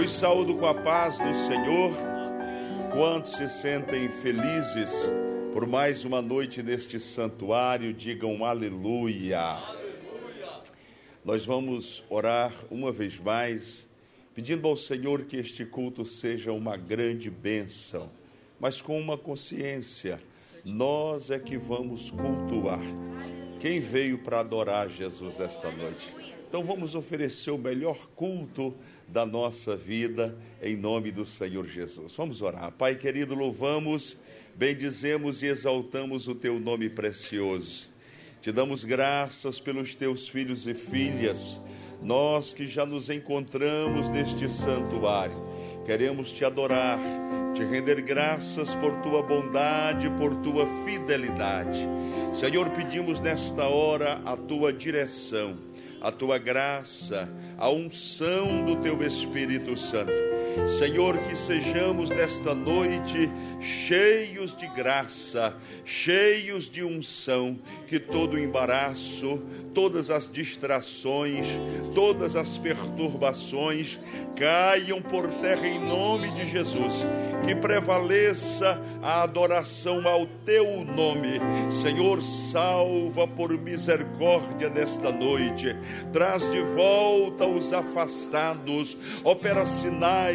Vos saúdo com a paz do Senhor. Quantos se sentem felizes por mais uma noite neste santuário, digam aleluia. Nós vamos orar uma vez mais, pedindo ao Senhor que este culto seja uma grande bênção, mas com uma consciência: nós é que vamos cultuar. Quem veio para adorar Jesus esta noite? Então vamos oferecer o melhor culto da nossa vida, em nome do Senhor Jesus. Vamos orar. Pai querido, louvamos, bendizemos e exaltamos o teu nome precioso. Te damos graças pelos teus filhos e filhas, nós que já nos encontramos neste santuário. Queremos te adorar, te render graças por tua bondade, por tua fidelidade. Senhor, pedimos nesta hora a tua direção a tua graça, a unção do teu Espírito Santo. Senhor, que sejamos nesta noite cheios de graça, cheios de unção, que todo embaraço, todas as distrações, todas as perturbações caiam por terra em nome de Jesus, que prevaleça a adoração ao teu nome. Senhor, salva por misericórdia nesta noite, traz de volta os afastados, opera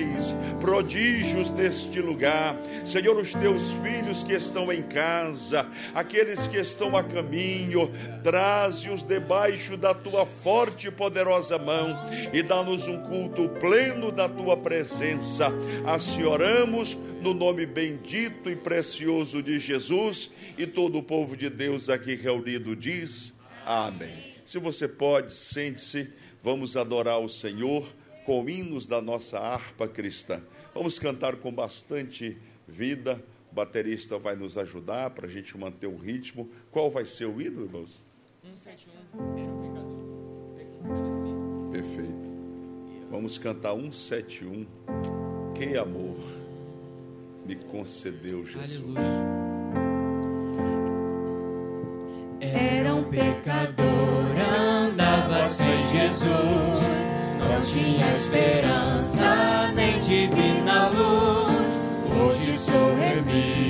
sinais, prodígios neste lugar. Senhor, os teus filhos que estão em casa, aqueles que estão a caminho, traze-os debaixo da tua forte e poderosa mão e dá-nos um culto pleno da tua presença. Assim oramos no nome bendito e precioso de Jesus e todo o povo de Deus aqui reunido diz: Amém. Se você pode, sente-se, vamos adorar o Senhor com hinos da nossa harpa cristã. Vamos cantar com bastante vida. O baterista vai nos ajudar para a gente manter o ritmo. Qual vai ser o hino, irmãos? 171. Perfeito. Vamos cantar 171. Que amor me concedeu Jesus. Aleluia. Era um pecador, andava sem Jesus, não tinha esperança nem divina luz. Hoje sou remido,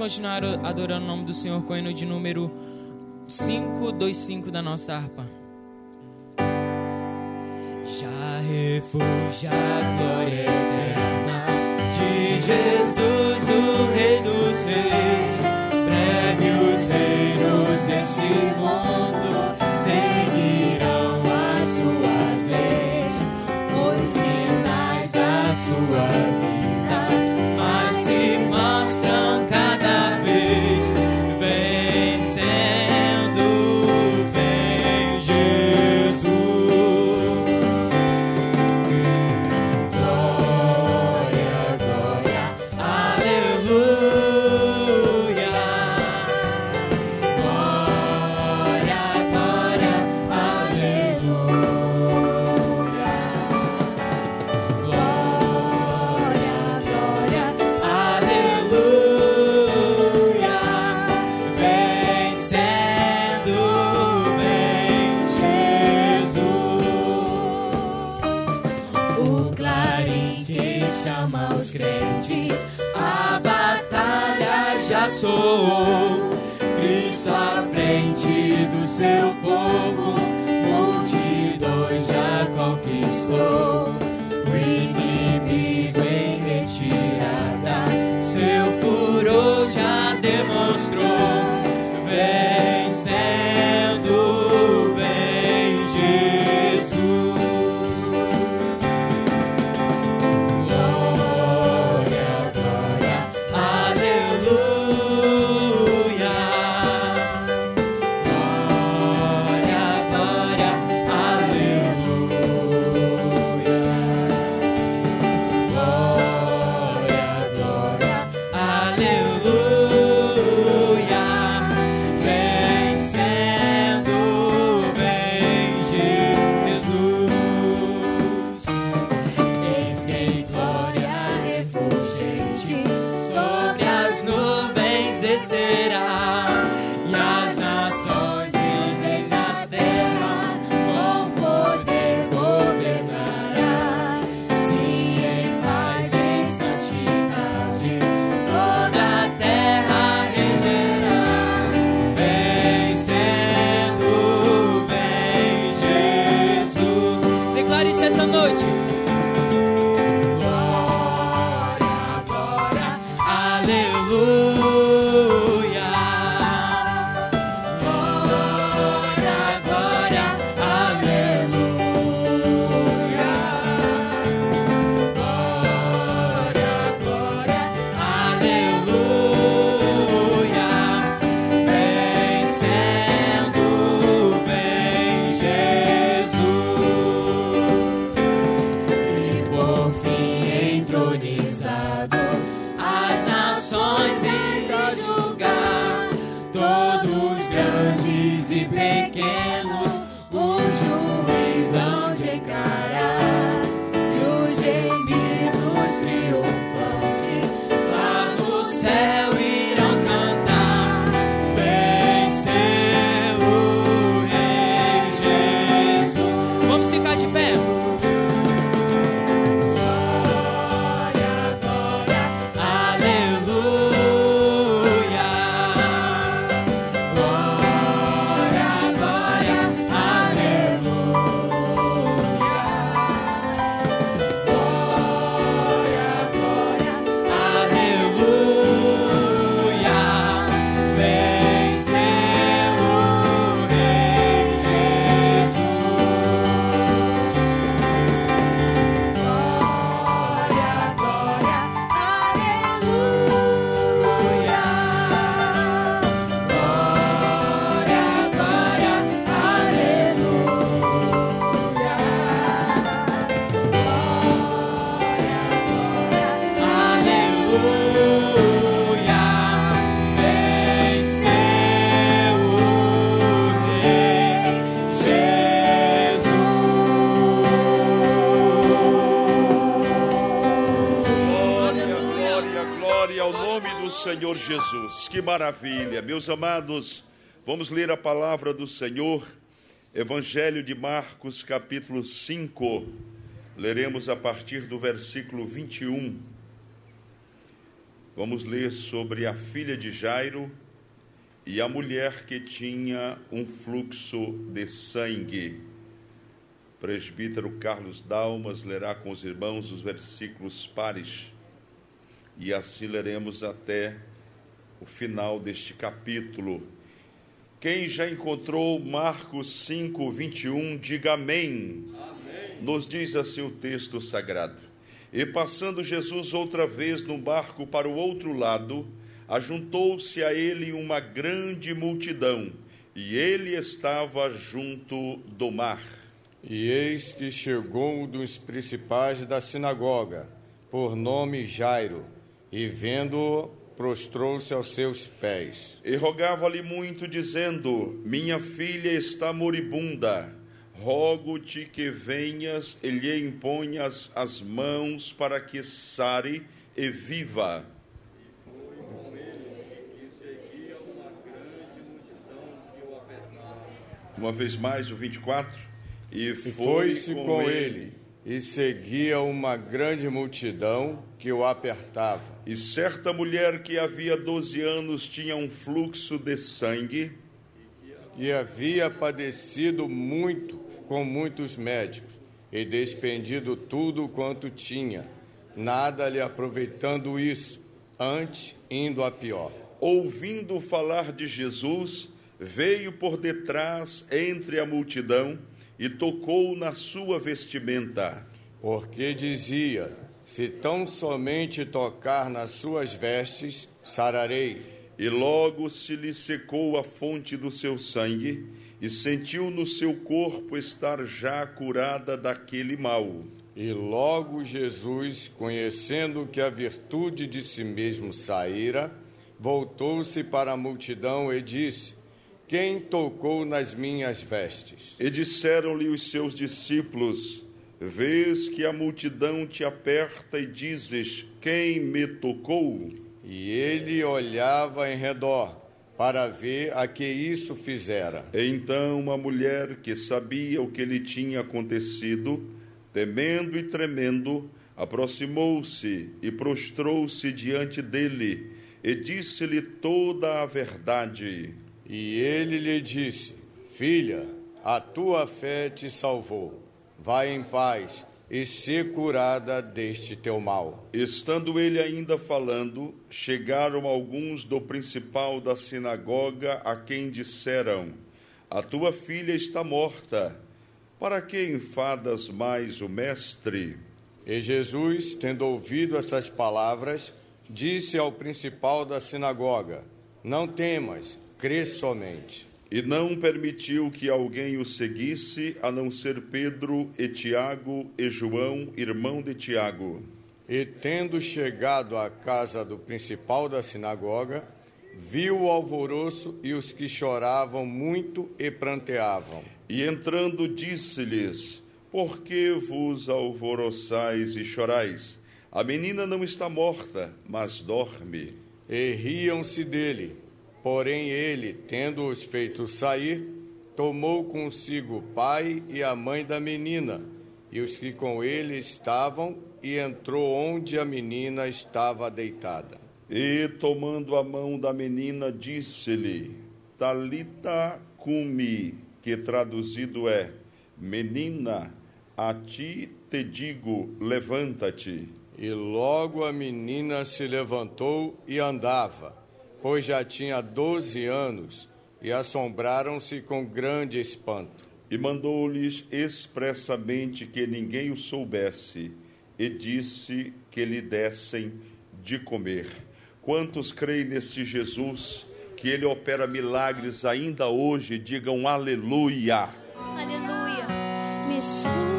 continuar adorando o nome do Senhor com o hino de número 525 da nossa harpa. Já refugia a glória. Jesus, que maravilha! Meus amados, vamos ler a palavra do Senhor, Evangelho de Marcos, capítulo 5. Leremos a partir do versículo 21. Vamos ler sobre a filha de Jairo e a mulher que tinha um fluxo de sangue. O presbítero Carlos Dalmas lerá com os irmãos os versículos pares e assim leremos até o final deste capítulo. Quem já encontrou Marcos 5, 21, diga amém. amém. Nos diz assim o texto sagrado. E passando Jesus outra vez no barco para o outro lado, ajuntou-se a ele uma grande multidão, e ele estava junto do mar. E eis que chegou um dos principais da sinagoga, por nome Jairo, e vendo-o, prostrou-se aos seus pés. E rogava-lhe muito, dizendo: Minha filha está moribunda. Rogo-te que venhas e lhe imponhas as mãos para que sare e viva. Uma vez mais, o 24. E foi-se com, com ele, ele, e seguia uma grande multidão que o apertava. E certa mulher que havia 12 anos tinha um fluxo de sangue. E havia padecido muito com muitos médicos, e despendido tudo quanto tinha, nada lhe aproveitando isso, antes indo a pior. Ouvindo falar de Jesus, veio por detrás entre a multidão e tocou na sua vestimenta. Porque dizia: se tão somente tocar nas suas vestes, sararei. E logo se lhe secou a fonte do seu sangue, e sentiu no seu corpo estar já curada daquele mal. E logo Jesus, conhecendo que a virtude de si mesmo saíra, voltou-se para a multidão e disse: Quem tocou nas minhas vestes? E disseram-lhe os seus discípulos: Vês que a multidão te aperta e dizes: Quem me tocou? E ele olhava em redor para ver a que isso fizera. Então uma mulher que sabia o que lhe tinha acontecido, temendo e tremendo, aproximou-se e prostrou-se diante dele e disse-lhe toda a verdade. E ele lhe disse: Filha, a tua fé te salvou Vai em paz e ser curada deste teu mal. Estando ele ainda falando, chegaram alguns do principal da sinagoga a quem disseram: A tua filha está morta. Para que enfadas mais o mestre? E Jesus, tendo ouvido essas palavras, disse ao principal da sinagoga: Não temas, crê somente e não permitiu que alguém o seguisse, a não ser Pedro e Tiago e João, irmão de Tiago. E tendo chegado à casa do principal da sinagoga, viu o alvoroço e os que choravam muito e pranteavam. E entrando, disse-lhes: Por que vos alvoroçais e chorais? A menina não está morta, mas dorme. E riam-se dele. Porém, ele, tendo-os feito sair, tomou consigo o pai e a mãe da menina, e os que com ele estavam, e entrou onde a menina estava deitada. E, tomando a mão da menina, disse-lhe: Talita cumi, que traduzido é: Menina, a ti te digo, levanta-te. E logo a menina se levantou e andava pois já tinha doze anos, e assombraram-se com grande espanto. E mandou-lhes expressamente que ninguém o soubesse, e disse que lhe dessem de comer. Quantos creem neste Jesus, que ele opera milagres ainda hoje, digam aleluia. Aleluia. Me escutas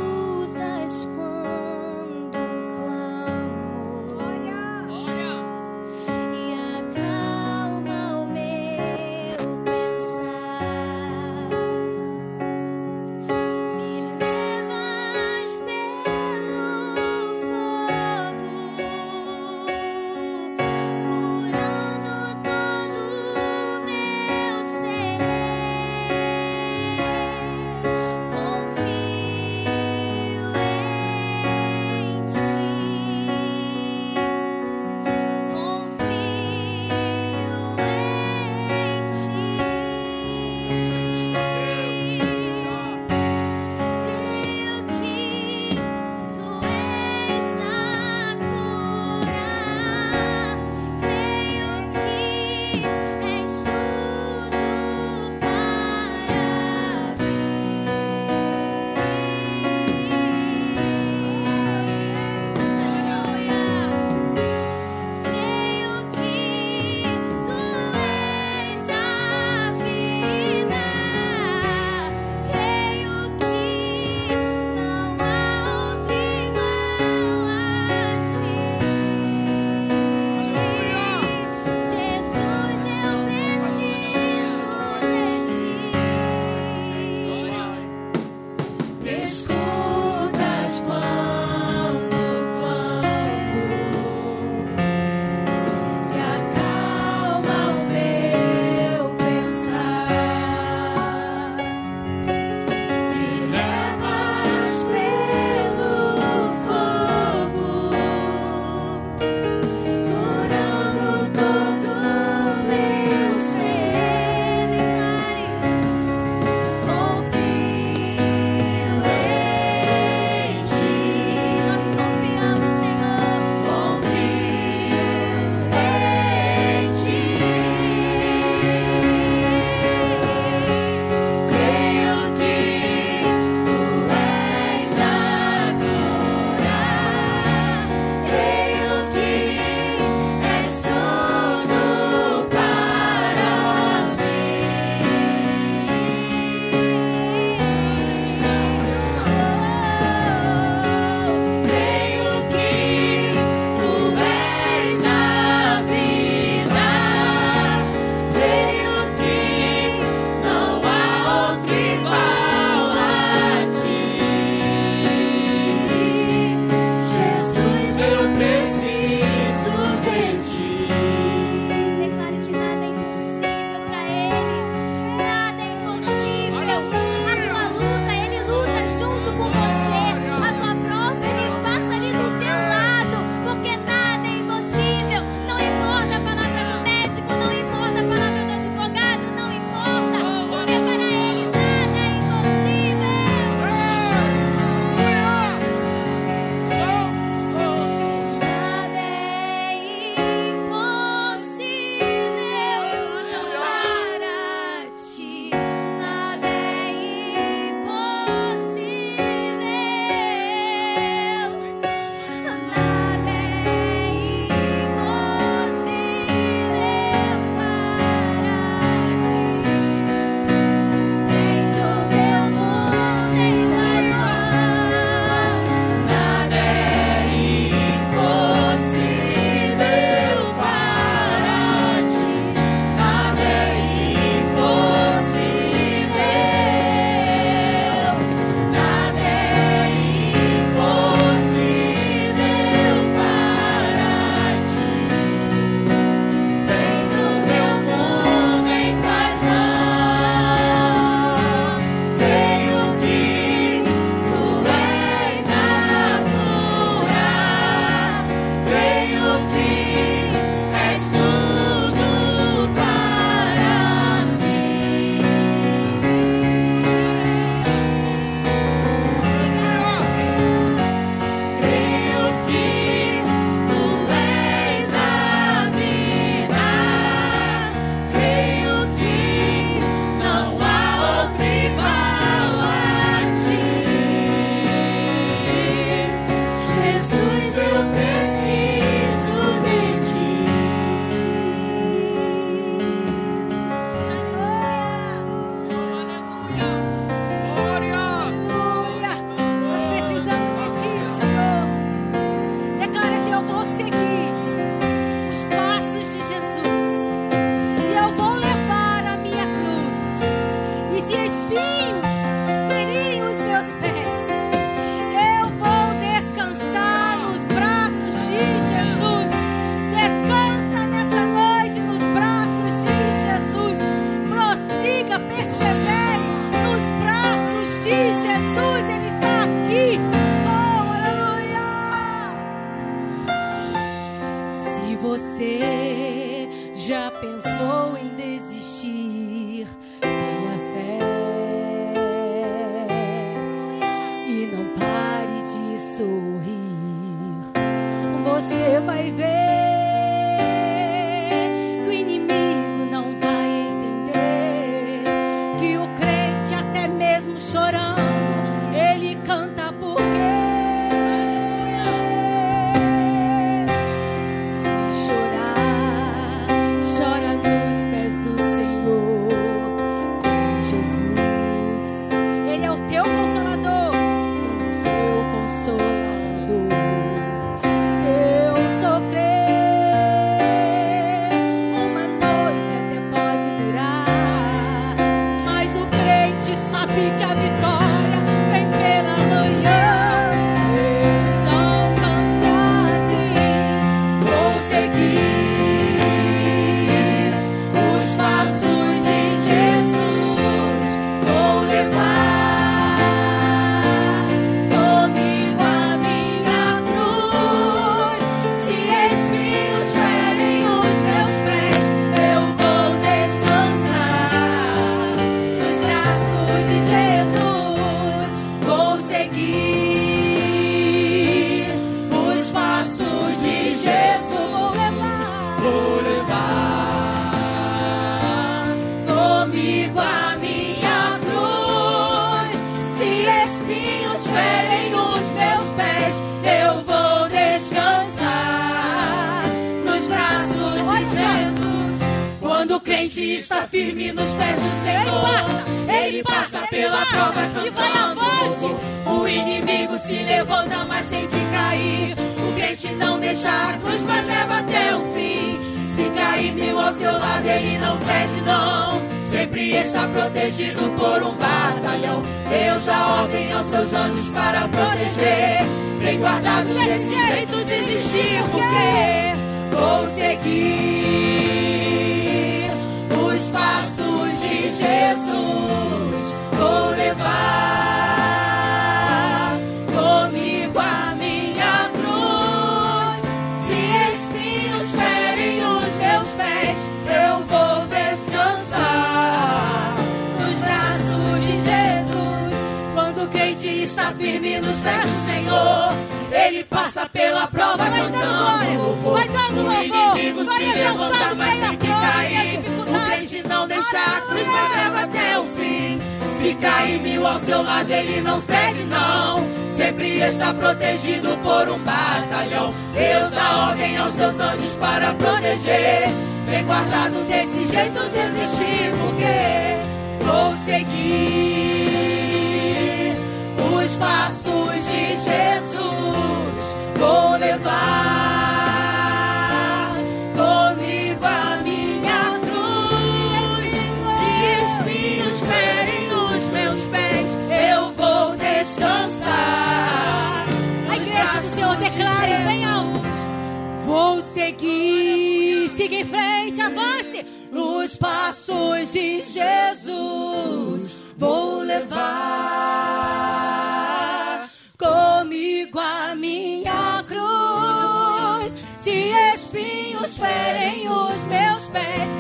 space.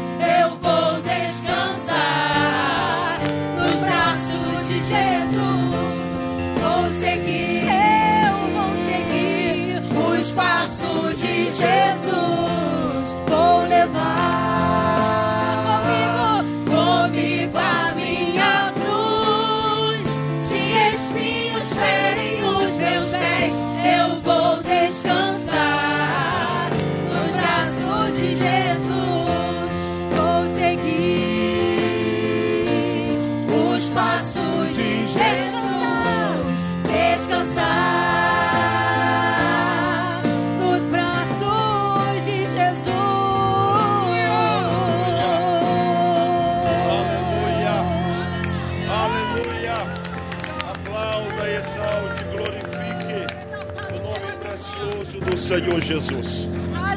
Senhor Jesus.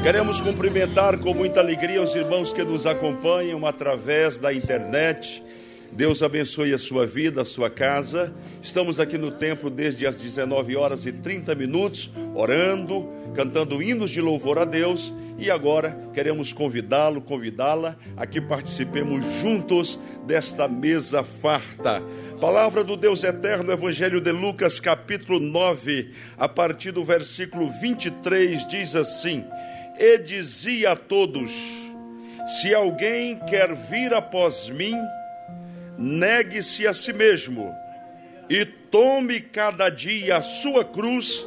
Queremos cumprimentar com muita alegria os irmãos que nos acompanham através da internet. Deus abençoe a sua vida, a sua casa. Estamos aqui no templo desde as 19 horas e 30 minutos, orando, cantando hinos de louvor a Deus e agora queremos convidá-lo, convidá-la a que participemos juntos desta mesa farta. Palavra do Deus eterno, Evangelho de Lucas, capítulo 9, a partir do versículo 23, diz assim: E dizia a todos: Se alguém quer vir após mim, negue-se a si mesmo e tome cada dia a sua cruz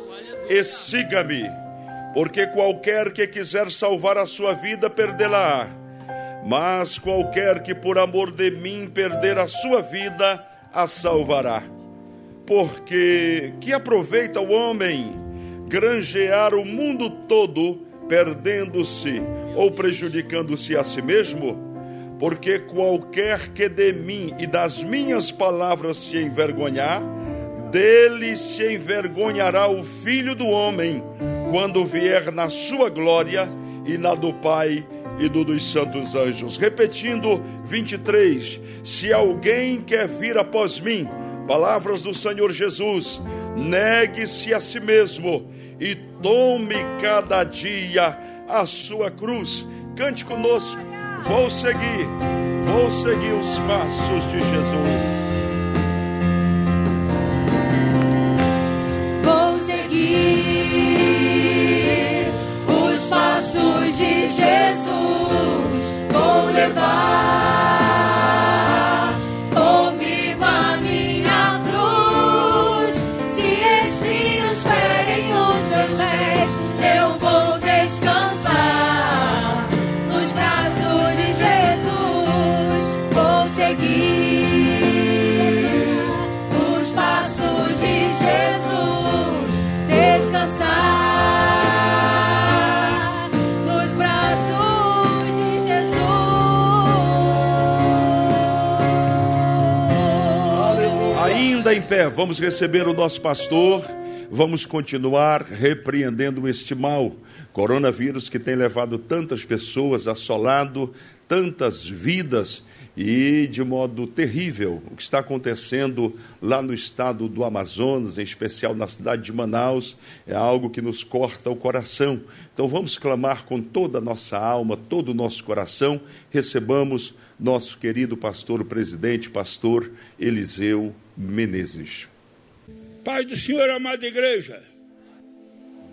e siga-me. Porque qualquer que quiser salvar a sua vida, perdê-la. Mas qualquer que por amor de mim perder a sua vida, a salvará. Porque que aproveita o homem granjear o mundo todo, perdendo-se ou prejudicando-se a si mesmo? Porque qualquer que de mim e das minhas palavras se envergonhar, dele se envergonhará o filho do homem, quando vier na sua glória e na do Pai e do dos santos anjos. Repetindo 23: Se alguém quer vir após mim, palavras do Senhor Jesus, negue-se a si mesmo e tome cada dia a sua cruz. Cante conosco. Vou seguir, vou seguir os passos de Jesus. Em pé, vamos receber o nosso pastor. Vamos continuar repreendendo este mal, coronavírus que tem levado tantas pessoas, assolado tantas vidas e de modo terrível o que está acontecendo lá no estado do Amazonas, em especial na cidade de Manaus, é algo que nos corta o coração. Então vamos clamar com toda a nossa alma, todo o nosso coração, recebamos nosso querido pastor, o presidente, pastor Eliseu Menezes. Pai do Senhor, amada igreja,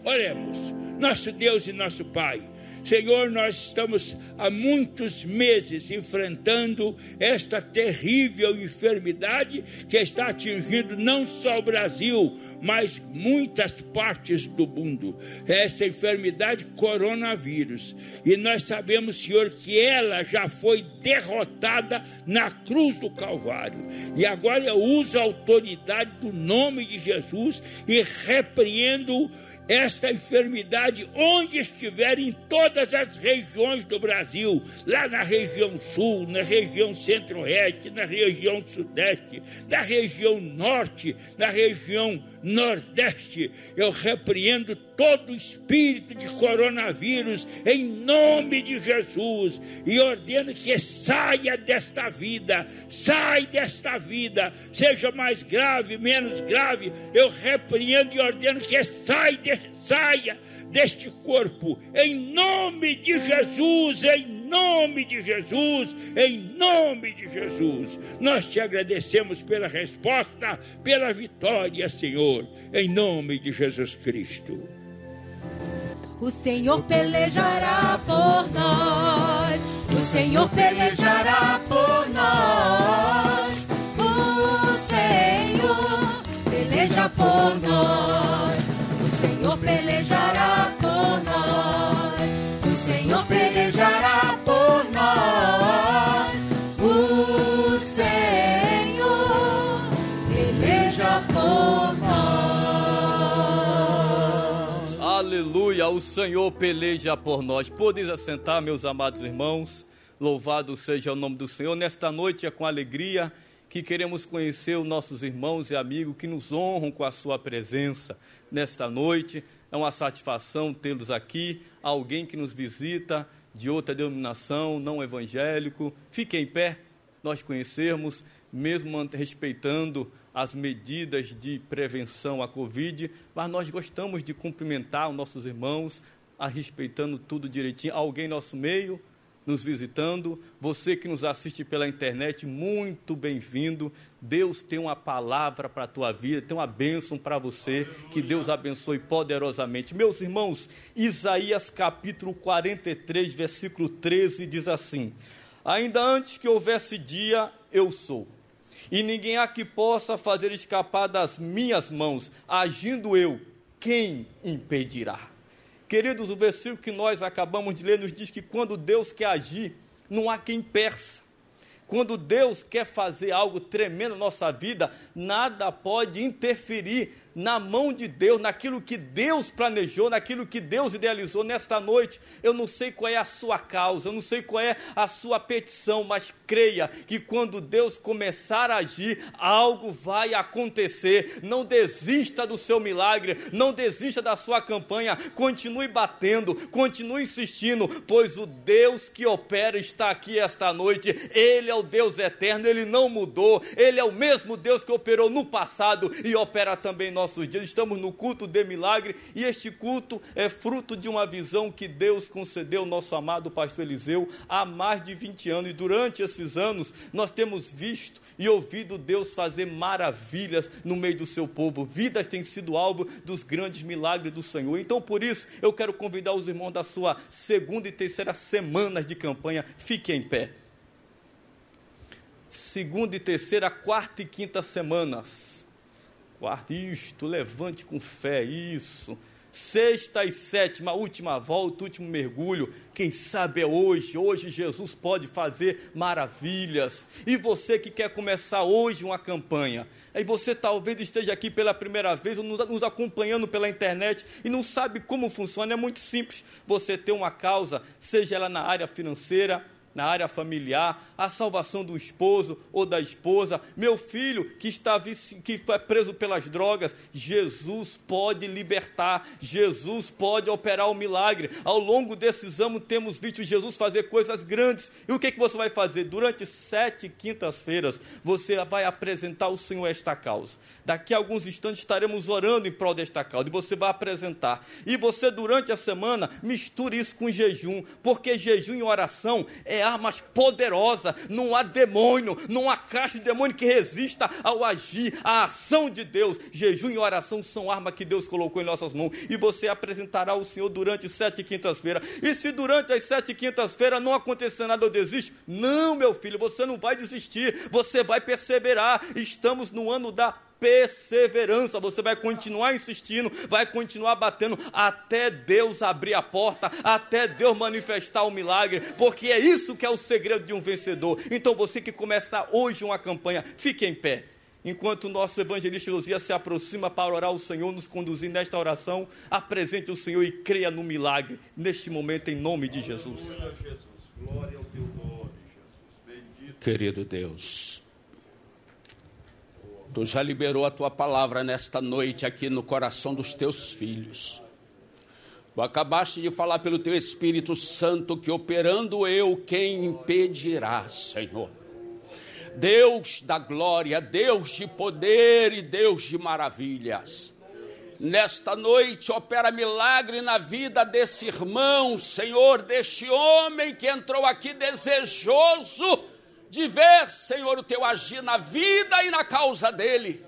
oremos. Nosso Deus e nosso Pai, Senhor, nós estamos há muitos meses enfrentando esta terrível enfermidade que está atingindo não só o Brasil, mas muitas partes do mundo. Essa enfermidade coronavírus. E nós sabemos, Senhor, que ela já foi derrotada na cruz do Calvário. E agora eu uso a autoridade do nome de Jesus e repreendo esta enfermidade onde estiver em todas as regiões do Brasil, lá na região sul, na região centro-oeste, na região sudeste, na região norte, na região nordeste. Eu repreendo todo espírito de coronavírus em nome de Jesus e ordeno que saia desta vida, sai desta vida, seja mais grave, menos grave. Eu repreendo e ordeno que saia de saia deste corpo, em nome de Jesus, em nome de Jesus, em nome de Jesus. Nós te agradecemos pela resposta, pela vitória, Senhor, em nome de Jesus Cristo. O Senhor pelejará por nós. O Senhor pelejará por nós. O Senhor peleja por nós. O Senhor pelejará por nós. O Senhor pelejará Aleluia, o Senhor peleja por nós. Podes assentar, meus amados irmãos. Louvado seja o nome do Senhor. Nesta noite é com alegria que queremos conhecer os nossos irmãos e amigos que nos honram com a sua presença nesta noite. É uma satisfação tê-los aqui, alguém que nos visita de outra denominação, não evangélico. Fique em pé, nós conhecermos, mesmo respeitando as medidas de prevenção à Covid, mas nós gostamos de cumprimentar os nossos irmãos, a respeitando tudo direitinho. Alguém no nosso meio nos visitando, você que nos assiste pela internet, muito bem-vindo. Deus tem uma palavra para a tua vida, tem uma bênção para você, que Deus abençoe poderosamente. Meus irmãos, Isaías capítulo 43, versículo 13 diz assim: Ainda antes que houvesse dia, eu sou. E ninguém há que possa fazer escapar das minhas mãos, agindo eu, quem impedirá? Queridos, o versículo que nós acabamos de ler nos diz que quando Deus quer agir, não há quem peça. Quando Deus quer fazer algo tremendo na nossa vida, nada pode interferir na mão de Deus, naquilo que Deus planejou, naquilo que Deus idealizou nesta noite. Eu não sei qual é a sua causa, eu não sei qual é a sua petição, mas creia que quando Deus começar a agir, algo vai acontecer. Não desista do seu milagre, não desista da sua campanha, continue batendo, continue insistindo, pois o Deus que opera está aqui esta noite. Ele é o Deus eterno, ele não mudou, ele é o mesmo Deus que operou no passado e opera também em nossos dias. Estamos no culto de milagre e este culto é fruto de uma visão que Deus concedeu ao nosso amado pastor Eliseu há mais de 20 anos. E durante esses anos nós temos visto e ouvido Deus fazer maravilhas no meio do seu povo. Vidas têm sido alvo dos grandes milagres do Senhor. Então, por isso, eu quero convidar os irmãos da sua segunda e terceira semanas de campanha. Fiquem em pé. Segunda e terceira, quarta e quinta semanas. Quarta, isto, levante com fé, isso. Sexta e sétima, última volta, último mergulho. Quem sabe é hoje. Hoje Jesus pode fazer maravilhas. E você que quer começar hoje uma campanha, e você talvez esteja aqui pela primeira vez ou nos, nos acompanhando pela internet e não sabe como funciona, é muito simples. Você ter uma causa, seja ela na área financeira, na área familiar, a salvação do esposo ou da esposa, meu filho que está que foi preso pelas drogas, Jesus pode libertar, Jesus pode operar o milagre. Ao longo desses anos temos visto Jesus fazer coisas grandes. E o que, que você vai fazer? Durante sete quintas-feiras, você vai apresentar ao Senhor esta causa. Daqui a alguns instantes estaremos orando em prol desta causa, e você vai apresentar. E você, durante a semana, misture isso com jejum, porque jejum e oração é armas poderosa, não há demônio, não há caixa de demônio que resista ao agir, à ação de Deus. Jejum e oração são armas que Deus colocou em nossas mãos e você apresentará ao Senhor durante sete quintas-feiras. E se durante as sete quintas-feiras não acontecer nada, eu desisto? Não, meu filho, você não vai desistir, você vai perseverar. Estamos no ano da perseverança, você vai continuar insistindo, vai continuar batendo até Deus abrir a porta, até Deus manifestar o milagre, porque é isso que é o segredo de um vencedor. Então você que começa hoje uma campanha, fique em pé. Enquanto o nosso evangelista Josias se aproxima para orar ao Senhor, nos conduzir nesta oração, apresente o Senhor e creia no milagre neste momento, em nome de Jesus. Glória ao teu nome, Jesus. Bendito. Querido Deus, Tu já liberou a tua palavra nesta noite aqui no coração dos teus filhos. Tu acabaste de falar pelo teu Espírito Santo que operando eu, quem impedirá, Senhor? Deus da glória, Deus de poder e Deus de maravilhas. Nesta noite opera milagre na vida desse irmão, Senhor, deste homem que entrou aqui desejoso de ver, Senhor, o teu agir na vida e na causa dele.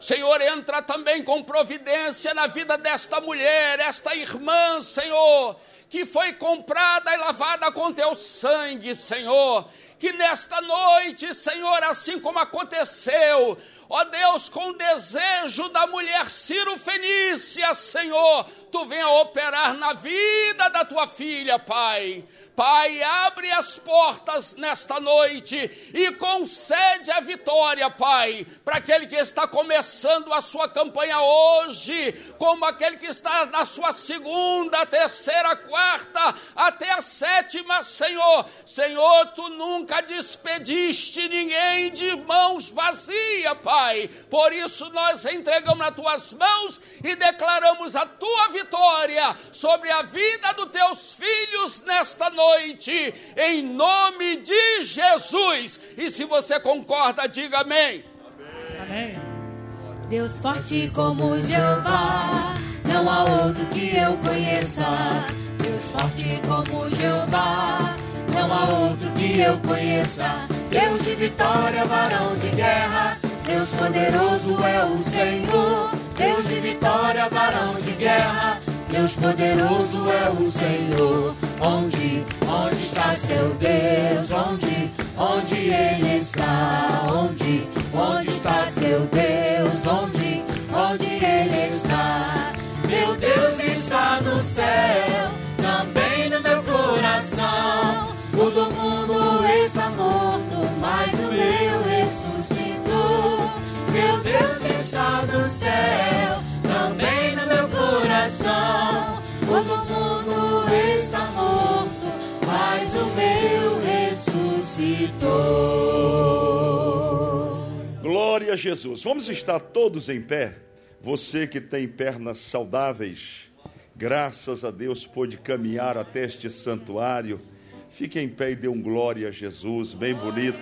Senhor, entra também com providência na vida desta mulher, esta irmã, Senhor, que foi comprada e lavada com teu sangue, Senhor. Que nesta noite, Senhor, assim como aconteceu, ó Deus, com o desejo da mulher Ciro Fenícia, Senhor, tu venha operar na vida da tua filha, Pai. Pai, abre as portas nesta noite e concede a vitória, Pai, para aquele que está começando a sua campanha hoje, como aquele que está na sua segunda, terceira, quarta, até a sétima, Senhor. Senhor, tu nunca despediste ninguém de mãos vazias, Pai. Por isso nós entregamos nas tuas mãos e declaramos a tua vitória sobre a vida dos teus filhos nesta noite em nome de Jesus. E se você concorda, diga amém. Deus forte como Jeová, não Não há outro que eu conheça, Deus forte como Jeová. Não há outro que eu conheça, Deus de vitória, varão de guerra. Deus poderoso é o Senhor, Deus de vitória, varão de guerra. Deus poderoso é o Senhor. Onde, onde está seu Deus? Onde, onde ele está? Onde, onde está seu Deus? Onde, onde ele está? Meu Deus está no céu, Glória a Jesus. Vamos estar todos em pé. Você que tem pernas saudáveis, graças a Deus pôde caminhar até este santuário. Fique em pé e dê um glória a Jesus, bem bonito.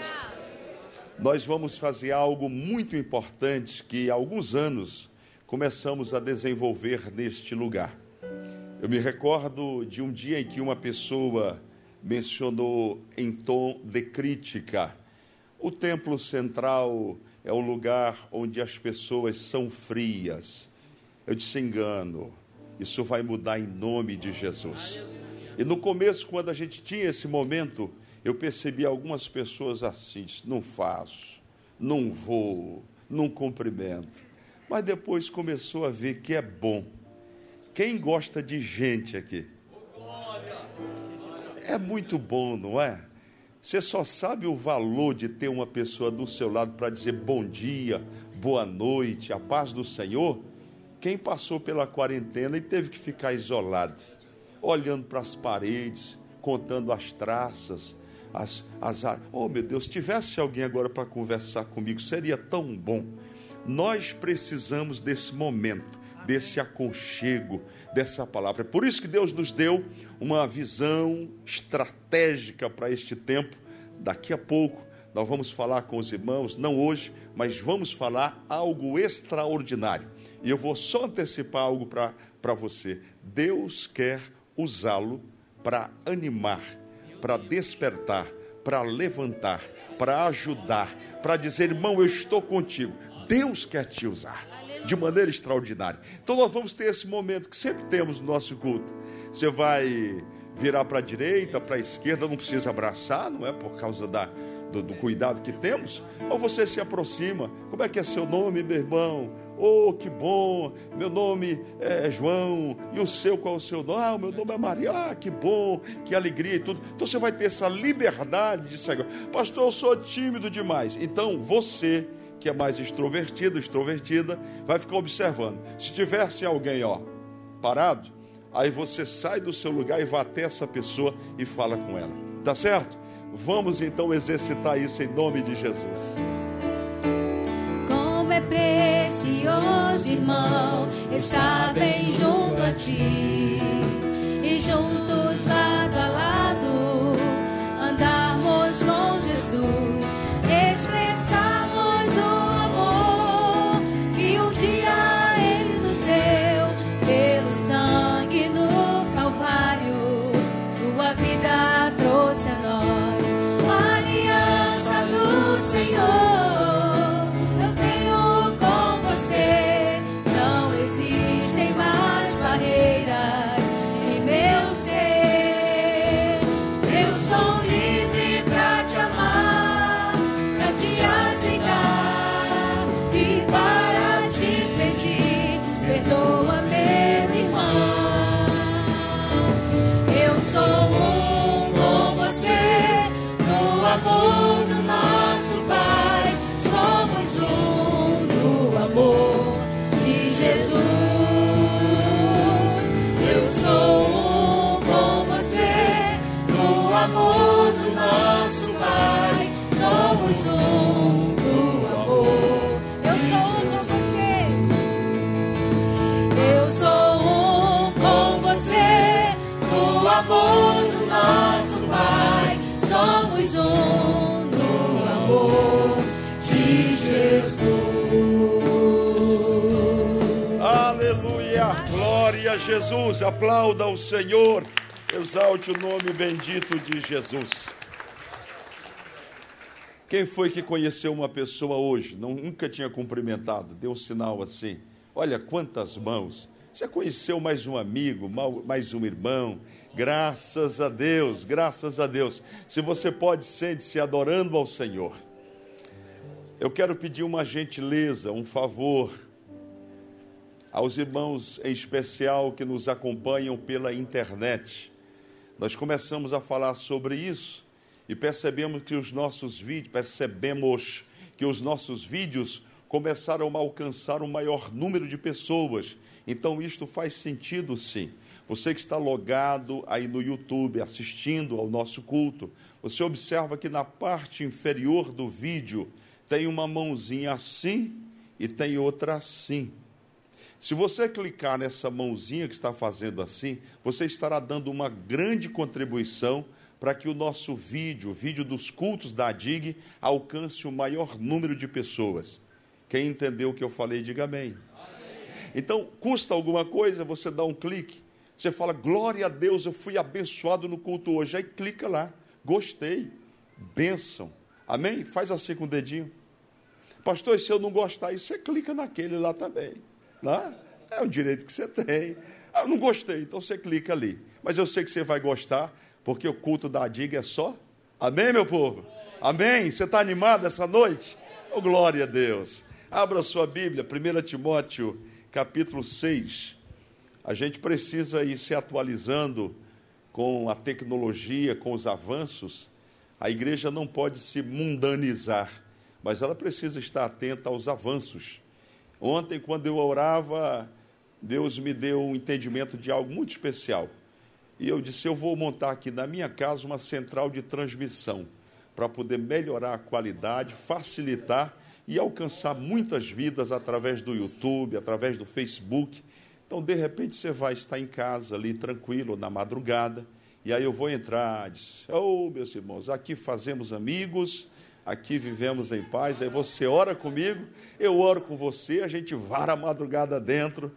Nós vamos fazer algo muito importante que há alguns anos começamos a desenvolver neste lugar. Eu me recordo de um dia em que uma pessoa mencionou em tom de crítica: o templo central é um lugar onde as pessoas são frias. Eu disse: engano, isso vai mudar em nome de Jesus. E no começo, quando a gente tinha esse momento, eu percebi algumas pessoas assim: não faço, não vou, não cumprimento. Mas depois começou a ver que é bom. Quem gosta de gente aqui? É muito bom, não é? Você só sabe o valor de ter uma pessoa do seu lado para dizer bom dia, boa noite, a paz do Senhor. Quem passou pela quarentena e teve que ficar isolado, olhando para as paredes, contando as traças, as, as Oh meu Deus, se tivesse alguém agora para conversar comigo, seria tão bom. Nós precisamos desse momento, desse aconchego, dessa palavra. É por isso que Deus nos deu uma visão estratégica para este tempo. Daqui a pouco nós vamos falar com os irmãos, não hoje, mas vamos falar algo extraordinário. E eu vou só antecipar algo para você. Deus quer usá-lo para animar, para despertar, para levantar, para ajudar, para dizer, irmão, eu estou contigo. Deus quer te usar de maneira extraordinária. Então nós vamos ter esse momento que sempre temos no nosso culto. Você vai virar para a direita, para a esquerda, não precisa abraçar, não é por causa da, do, do cuidado que temos. Ou você se aproxima. Como é que é seu nome, meu irmão? Oh, que bom! Meu nome é João. E o seu, qual é o seu nome? Ah, o meu nome é Maria. Ah, que bom, que alegria e tudo. Então você vai ter essa liberdade de sair. Pastor, eu sou tímido demais. Então você que é mais extrovertido, extrovertida, vai ficar observando. Se tivesse alguém, ó, parado, aí você sai do seu lugar e vai até essa pessoa e fala com ela. Tá certo? Vamos então exercitar isso em nome de Jesus. Como é precioso, irmão, estar bem junto a ti e juntos lado Jesus, aplauda o Senhor, exalte o nome bendito de Jesus. Quem foi que conheceu uma pessoa hoje, não, nunca tinha cumprimentado, deu um sinal assim? Olha quantas mãos. Você conheceu mais um amigo, mais um irmão. Graças a Deus, graças a Deus. Se você pode, sente-se adorando ao Senhor. Eu quero pedir uma gentileza, um favor aos irmãos em especial que nos acompanham pela internet. Nós começamos a falar sobre isso e percebemos que os nossos vídeos, percebemos que os nossos vídeos começaram a alcançar um maior número de pessoas. Então isto faz sentido sim. Você que está logado aí no YouTube assistindo ao nosso culto, você observa que na parte inferior do vídeo tem uma mãozinha assim e tem outra assim. Se você clicar nessa mãozinha que está fazendo assim, você estará dando uma grande contribuição para que o nosso vídeo, o vídeo dos cultos da ADIG, alcance o maior número de pessoas. Quem entendeu o que eu falei, diga amém. Então, custa alguma coisa você dar um clique. Você fala, glória a Deus, eu fui abençoado no culto hoje. Aí clica lá, gostei, bênção. Amém? Faz assim com o dedinho. Pastor, e se eu não gostar, aí você clica naquele lá também. Né? É o direito que você tem. Ah, eu não gostei, então você clica ali. Mas eu sei que você vai gostar, porque o culto da Diga é só. Amém, meu povo? Amém? Você está animado essa noite? Oh, glória a Deus. Abra sua Bíblia, 1 Timóteo, capítulo 6. A gente precisa ir se atualizando com a tecnologia, com os avanços. A igreja não pode se mundanizar, mas ela precisa estar atenta aos avanços. Ontem, quando eu orava, Deus me deu um entendimento de algo muito especial. E eu disse: eu vou montar aqui na minha casa uma central de transmissão para poder melhorar a qualidade, facilitar e alcançar muitas vidas através do YouTube, através do Facebook. Então, de repente, você vai estar em casa ali tranquilo na madrugada, e aí eu vou entrar, diz, oh, meus irmãos, aqui fazemos amigos, aqui vivemos em paz. Aí você ora comigo, eu oro com você, a gente vara a madrugada dentro,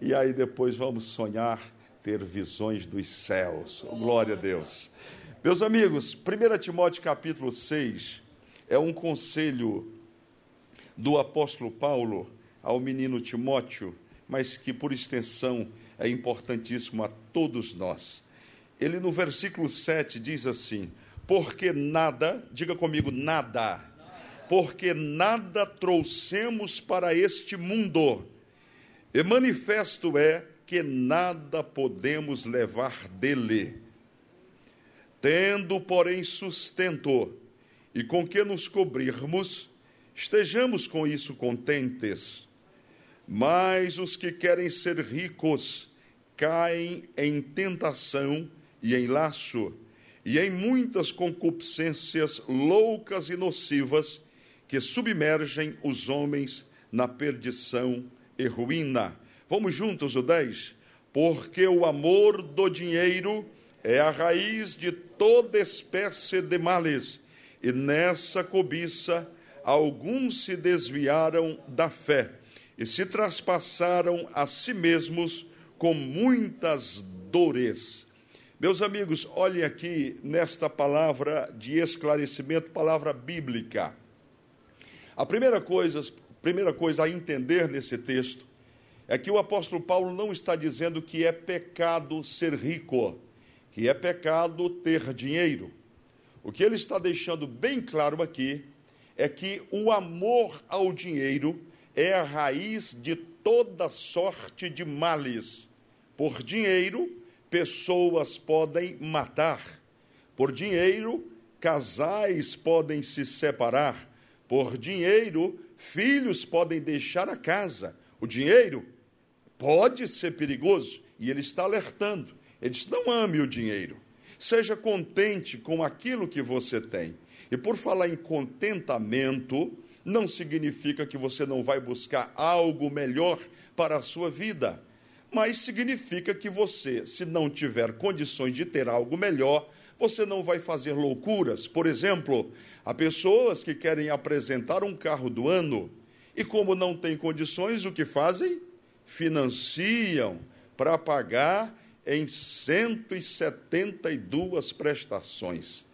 e aí depois vamos sonhar, ter visões dos céus. Oh, glória a Deus. Meus amigos, 1 Timóteo capítulo 6 é um conselho do apóstolo Paulo ao menino Timóteo, mas que por extensão é importantíssimo a todos nós. Ele no versículo 7 diz assim: Porque nada, diga comigo, nada, porque nada trouxemos para este mundo, e manifesto é que nada podemos levar dele. Tendo, porém, sustento e com que nos cobrirmos, estejamos com isso contentes. Mas os que querem ser ricos caem em tentação e em laço, e em muitas concupiscências loucas e nocivas que submergem os homens na perdição e ruína. Vamos juntos, o 10? Porque o amor do dinheiro é a raiz de toda espécie de males, e nessa cobiça alguns se desviaram da fé e se traspassaram a si mesmos com muitas dores. Meus amigos, olhem aqui nesta palavra de esclarecimento, palavra bíblica. A primeira coisa, primeira coisa a entender nesse texto é que o apóstolo Paulo não está dizendo que é pecado ser rico, que é pecado ter dinheiro. O que ele está deixando bem claro aqui é que o amor ao dinheiro é a raiz de toda sorte de males. Por dinheiro, pessoas podem matar. Por dinheiro, casais podem se separar. Por dinheiro, filhos podem deixar a casa. O dinheiro pode ser perigoso e ele está alertando. Ele diz: não ame o dinheiro. Seja contente com aquilo que você tem. E por falar em contentamento, não significa que você não vai buscar algo melhor para a sua vida, mas significa que você, se não tiver condições de ter algo melhor, você não vai fazer loucuras. Por exemplo, há pessoas que querem apresentar um carro do ano e, como não têm condições, o que fazem? Financiam, para pagar em 172 prestações.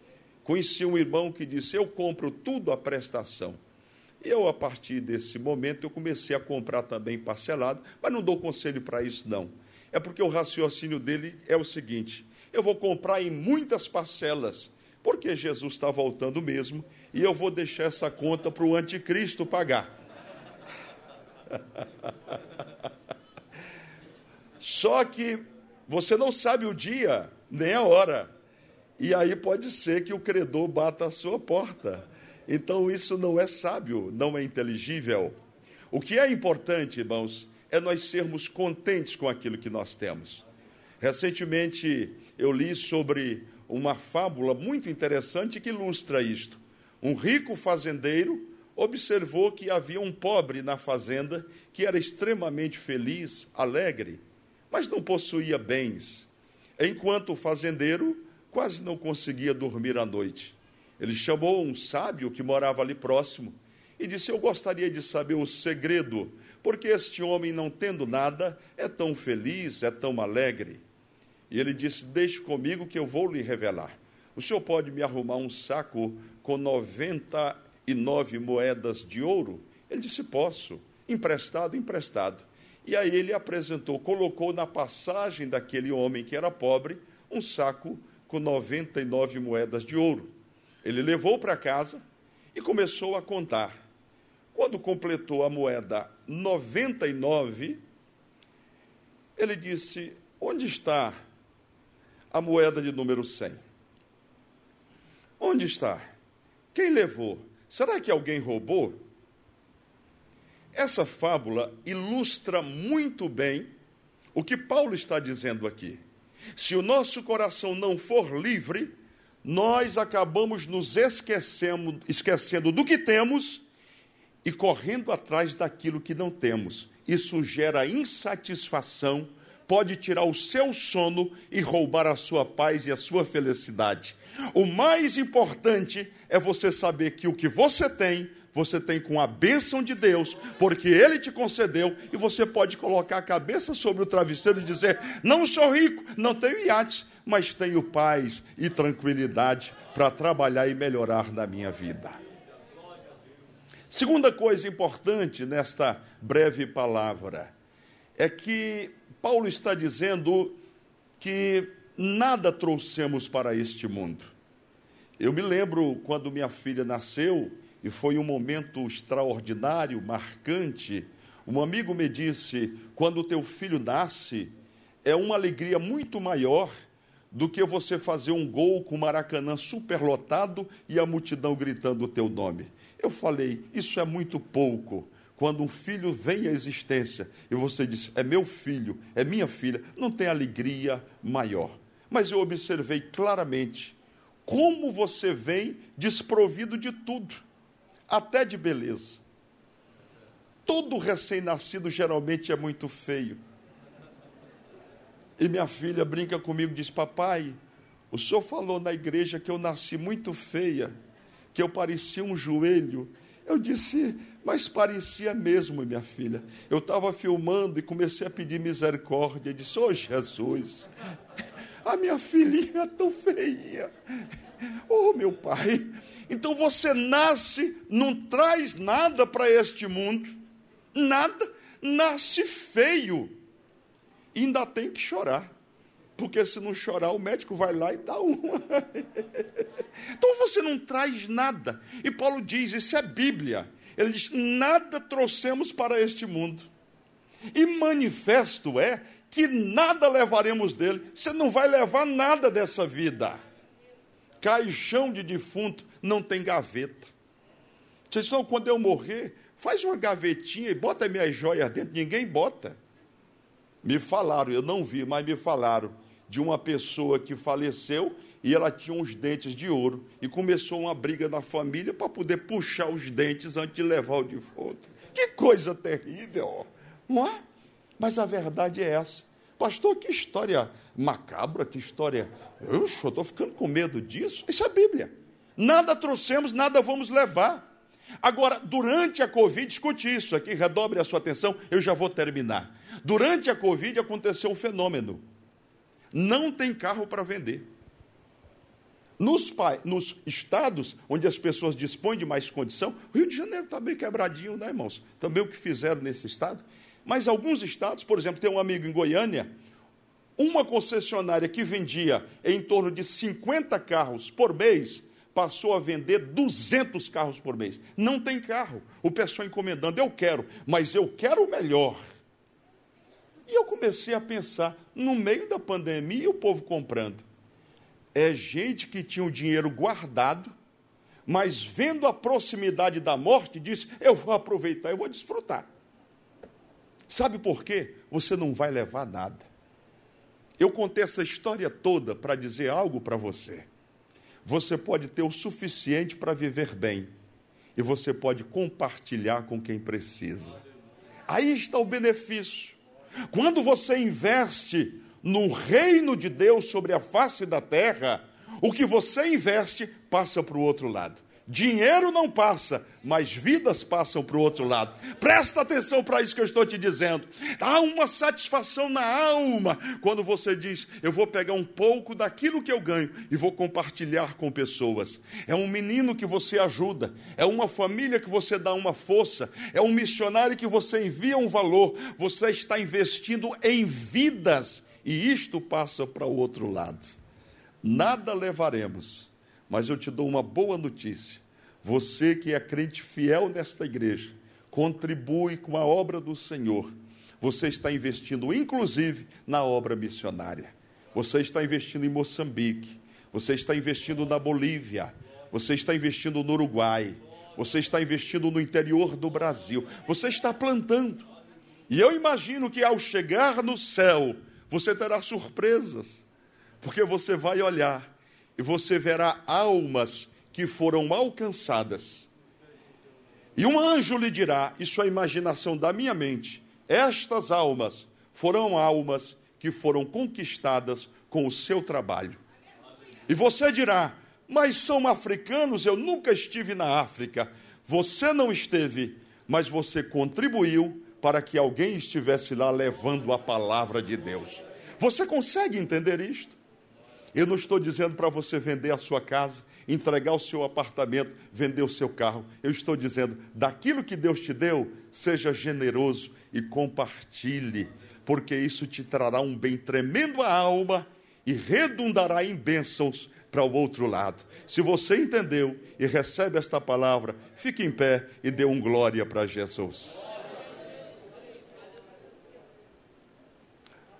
Conheci um irmão que disse: Eu compro tudo a prestação. Eu, a partir desse momento, eu comecei a comprar também parcelado, mas não dou conselho para isso, não. É porque o raciocínio dele é o seguinte: eu vou comprar em muitas parcelas, porque Jesus está voltando mesmo, e eu vou deixar essa conta para o anticristo pagar. Só que você não sabe o dia nem a hora. E aí pode ser que o credor bata a sua porta. Então isso não é sábio, não é inteligível. O que é importante, irmãos, é nós sermos contentes com aquilo que nós temos. Recentemente eu li sobre uma fábula muito interessante que ilustra isto. Um rico fazendeiro observou que havia um pobre na fazenda que era extremamente feliz, alegre, mas não possuía bens, enquanto o fazendeiro quase não conseguia dormir à noite. Ele chamou um sábio que morava ali próximo e disse: Eu gostaria de saber o segredo, porque este homem, não tendo nada, é tão feliz, é tão alegre. E ele disse: Deixe comigo que eu vou lhe revelar. O senhor pode me arrumar um saco com 99 moedas de ouro? Ele disse: Posso. Emprestado, emprestado. E aí ele apresentou, colocou na passagem daquele homem que era pobre um saco com 99 moedas de ouro. Ele levou para casa e começou a contar. Quando completou a moeda 99, ele disse: Onde está a moeda de número 100? Onde está? Quem levou? Será que alguém roubou? Essa fábula ilustra muito bem o que Paulo está dizendo aqui. Se o nosso coração não for livre, nós acabamos nos esquecendo, esquecendo do que temos e correndo atrás daquilo que não temos. Isso gera insatisfação, pode tirar o seu sono e roubar a sua paz e a sua felicidade. O mais importante é você saber que o que você tem, você tem com a bênção de Deus, porque Ele te concedeu, e você pode colocar a cabeça sobre o travesseiro e dizer: Não sou rico, não tenho iate, mas tenho paz e tranquilidade para trabalhar e melhorar na minha vida. Segunda coisa importante nesta breve palavra é que Paulo está dizendo que nada trouxemos para este mundo. Eu me lembro quando minha filha nasceu, e foi um momento extraordinário, marcante. Um amigo me disse: quando teu filho nasce, é uma alegria muito maior do que você fazer um gol com o Maracanã superlotado e a multidão gritando o teu nome. Eu falei: isso é muito pouco. Quando um filho vem à existência e você diz, é meu filho, é minha filha, não tem alegria maior. Mas eu observei claramente como você vem desprovido de tudo, até de beleza. Todo recém-nascido geralmente é muito feio. E minha filha brinca comigo diz: Papai, o senhor falou na igreja que eu nasci muito feia, que eu parecia um joelho. Eu disse, mas parecia mesmo, minha filha. Eu estava filmando e comecei a pedir misericórdia. Eu disse: Ô oh, Jesus, a minha filhinha é tão feia. Oh, meu pai. Então você nasce, não traz nada para este mundo, nada, nasce feio. Ainda tem que chorar. Porque se não chorar, o médico vai lá e dá uma. então você não traz nada. E Paulo diz: isso é Bíblia. Ele diz: nada trouxemos para este mundo. E manifesto é que nada levaremos dele. Você não vai levar nada dessa vida. Caixão de defunto não tem gaveta. Vocês estão, quando eu morrer, faz uma gavetinha e bota minhas joias dentro. Ninguém bota. Me falaram, eu não vi, mas me falaram de uma pessoa que faleceu e ela tinha uns dentes de ouro e começou uma briga na família para poder puxar os dentes antes de levar o defunto. Que coisa terrível, não é? Mas a verdade é essa. Pastor, que história macabra, que história. Eu estou ficando com medo disso. Isso é a Bíblia. Nada trouxemos, nada vamos levar. Agora, durante a Covid, escute isso aqui, redobre a sua atenção, eu já vou terminar. Durante a Covid aconteceu um fenômeno. Não tem carro para vender. Nos, nos estados onde as pessoas dispõem de mais condição, o Rio de Janeiro está bem quebradinho, né, irmãos? Também o que fizeram nesse estado. Mas alguns estados, por exemplo, tem um amigo em Goiânia, uma concessionária que vendia em torno de 50 carros por mês, passou a vender 200 carros por mês. Não tem carro. O pessoal encomendando, eu quero, mas eu quero o melhor. E eu comecei a pensar, no meio da pandemia, o povo comprando. É gente que tinha o dinheiro guardado, mas vendo a proximidade da morte, disse: Eu vou aproveitar, eu vou desfrutar. Sabe por quê? Você não vai levar nada. Eu contei essa história toda para dizer algo para você. Você pode ter o suficiente para viver bem, e você pode compartilhar com quem precisa. Aí está o benefício. Quando você investe no reino de Deus sobre a face da terra, o que você investe passa para o outro lado. Dinheiro não passa, mas vidas passam para o outro lado. Presta atenção para isso que eu estou te dizendo. Há uma satisfação na alma quando você diz: Eu vou pegar um pouco daquilo que eu ganho e vou compartilhar com pessoas. É um menino que você ajuda, é uma família que você dá uma força, é um missionário que você envia um valor. Você está investindo em vidas e isto passa para o outro lado. Nada levaremos mas eu te dou uma boa notícia. Você que é crente fiel nesta igreja, contribui com a obra do Senhor. Você está investindo, inclusive, na obra missionária. Você está investindo em Moçambique. Você está investindo na Bolívia. Você está investindo no Uruguai. Você está investindo no interior do Brasil. Você está plantando. E eu imagino que ao chegar no céu, você terá surpresas. Porque você vai olhar e você verá almas que foram alcançadas. E um anjo lhe dirá: Isso é a imaginação da minha mente. Estas almas foram almas que foram conquistadas com o seu trabalho. E você dirá: Mas são africanos, eu nunca estive na África. Você não esteve, mas você contribuiu para que alguém estivesse lá levando a palavra de Deus. Você consegue entender isto? Eu não estou dizendo para você vender a sua casa, entregar o seu apartamento, vender o seu carro. Eu estou dizendo, daquilo que Deus te deu, seja generoso e compartilhe, porque isso te trará um bem tremendo à alma e redundará em bênçãos para o outro lado. Se você entendeu e recebe esta palavra, fique em pé e dê um glória para Jesus.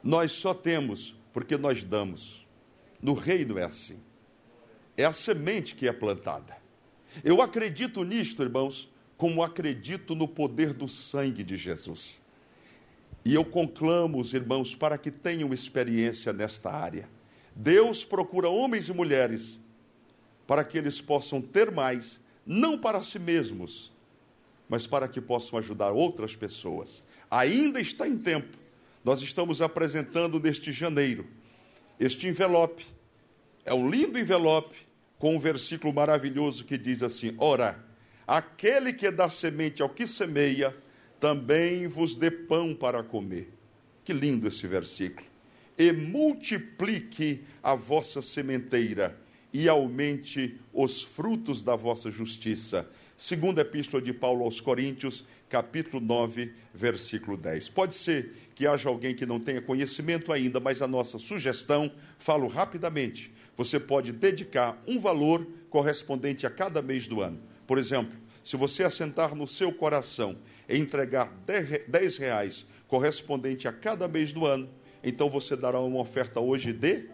Nós só temos porque nós damos. No reino é assim. É a semente que é plantada. Eu acredito nisto, irmãos, como acredito no poder do sangue de Jesus. E eu conclamo os irmãos para que tenham experiência nesta área. Deus procura homens e mulheres para que eles possam ter mais, não para si mesmos, mas para que possam ajudar outras pessoas. Ainda está em tempo. Nós estamos apresentando neste janeiro este envelope. É um lindo envelope com um versículo maravilhoso que diz assim: Ora, aquele que dá semente ao que semeia, também vos dê pão para comer. Que lindo esse versículo. E multiplique a vossa sementeira e aumente os frutos da vossa justiça. Segunda epístola de Paulo aos Coríntios, capítulo 9, versículo 10. Pode ser que haja alguém que não tenha conhecimento ainda, mas a nossa sugestão, falo rapidamente, você pode dedicar um valor correspondente a cada mês do ano. Por exemplo, se você assentar no seu coração e entregar 10 reais correspondente a cada mês do ano, então você dará uma oferta hoje de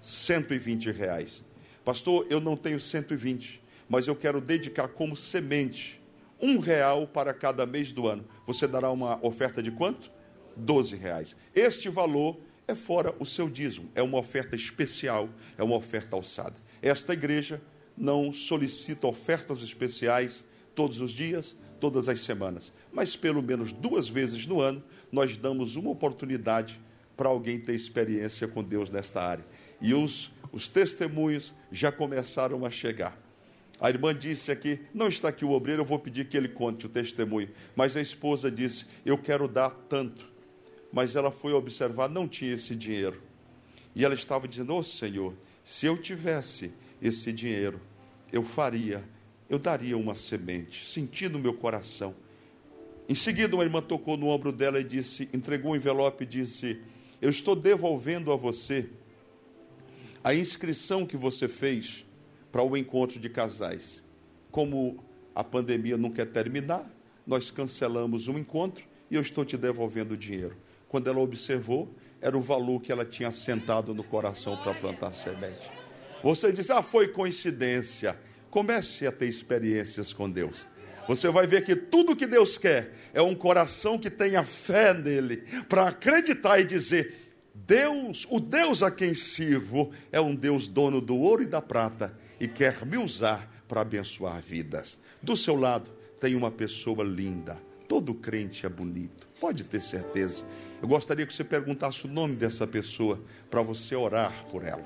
120 reais. Pastor, eu não tenho 120, mas eu quero dedicar como semente um real para cada mês do ano. Você dará uma oferta de quanto? 12 reais. Este valor é fora o seu dízimo, é uma oferta especial, é uma oferta alçada. Esta igreja não solicita ofertas especiais todos os dias, todas as semanas, mas pelo menos duas vezes no ano nós damos uma oportunidade para alguém ter experiência com Deus nesta área. E os, os testemunhos já começaram a chegar. A irmã disse aqui: não está aqui o obreiro, eu vou pedir que ele conte o testemunho. Mas a esposa disse: eu quero dar tanto. Mas ela foi observar, não tinha esse dinheiro. E ela estava dizendo: Ô Senhor, se eu tivesse esse dinheiro, eu faria, eu daria uma semente, senti no meu coração. Em seguida, uma irmã tocou no ombro dela e disse, entregou um envelope e disse: Eu estou devolvendo a você a inscrição que você fez para o encontro de casais. Como a pandemia não quer terminar, nós cancelamos o encontro e eu estou te devolvendo o dinheiro. Quando ela observou, era o valor que ela tinha assentado no coração para plantar semente. Você diz, ah, foi coincidência. Comece a ter experiências com Deus. Você vai ver que tudo que Deus quer é um coração que tenha fé nele, para acreditar e dizer: Deus, o Deus a quem sirvo, é um Deus dono do ouro e da prata e quer me usar para abençoar vidas. Do seu lado tem uma pessoa linda. Todo crente é bonito, pode ter certeza. Eu gostaria que você perguntasse o nome dessa pessoa para você orar por ela.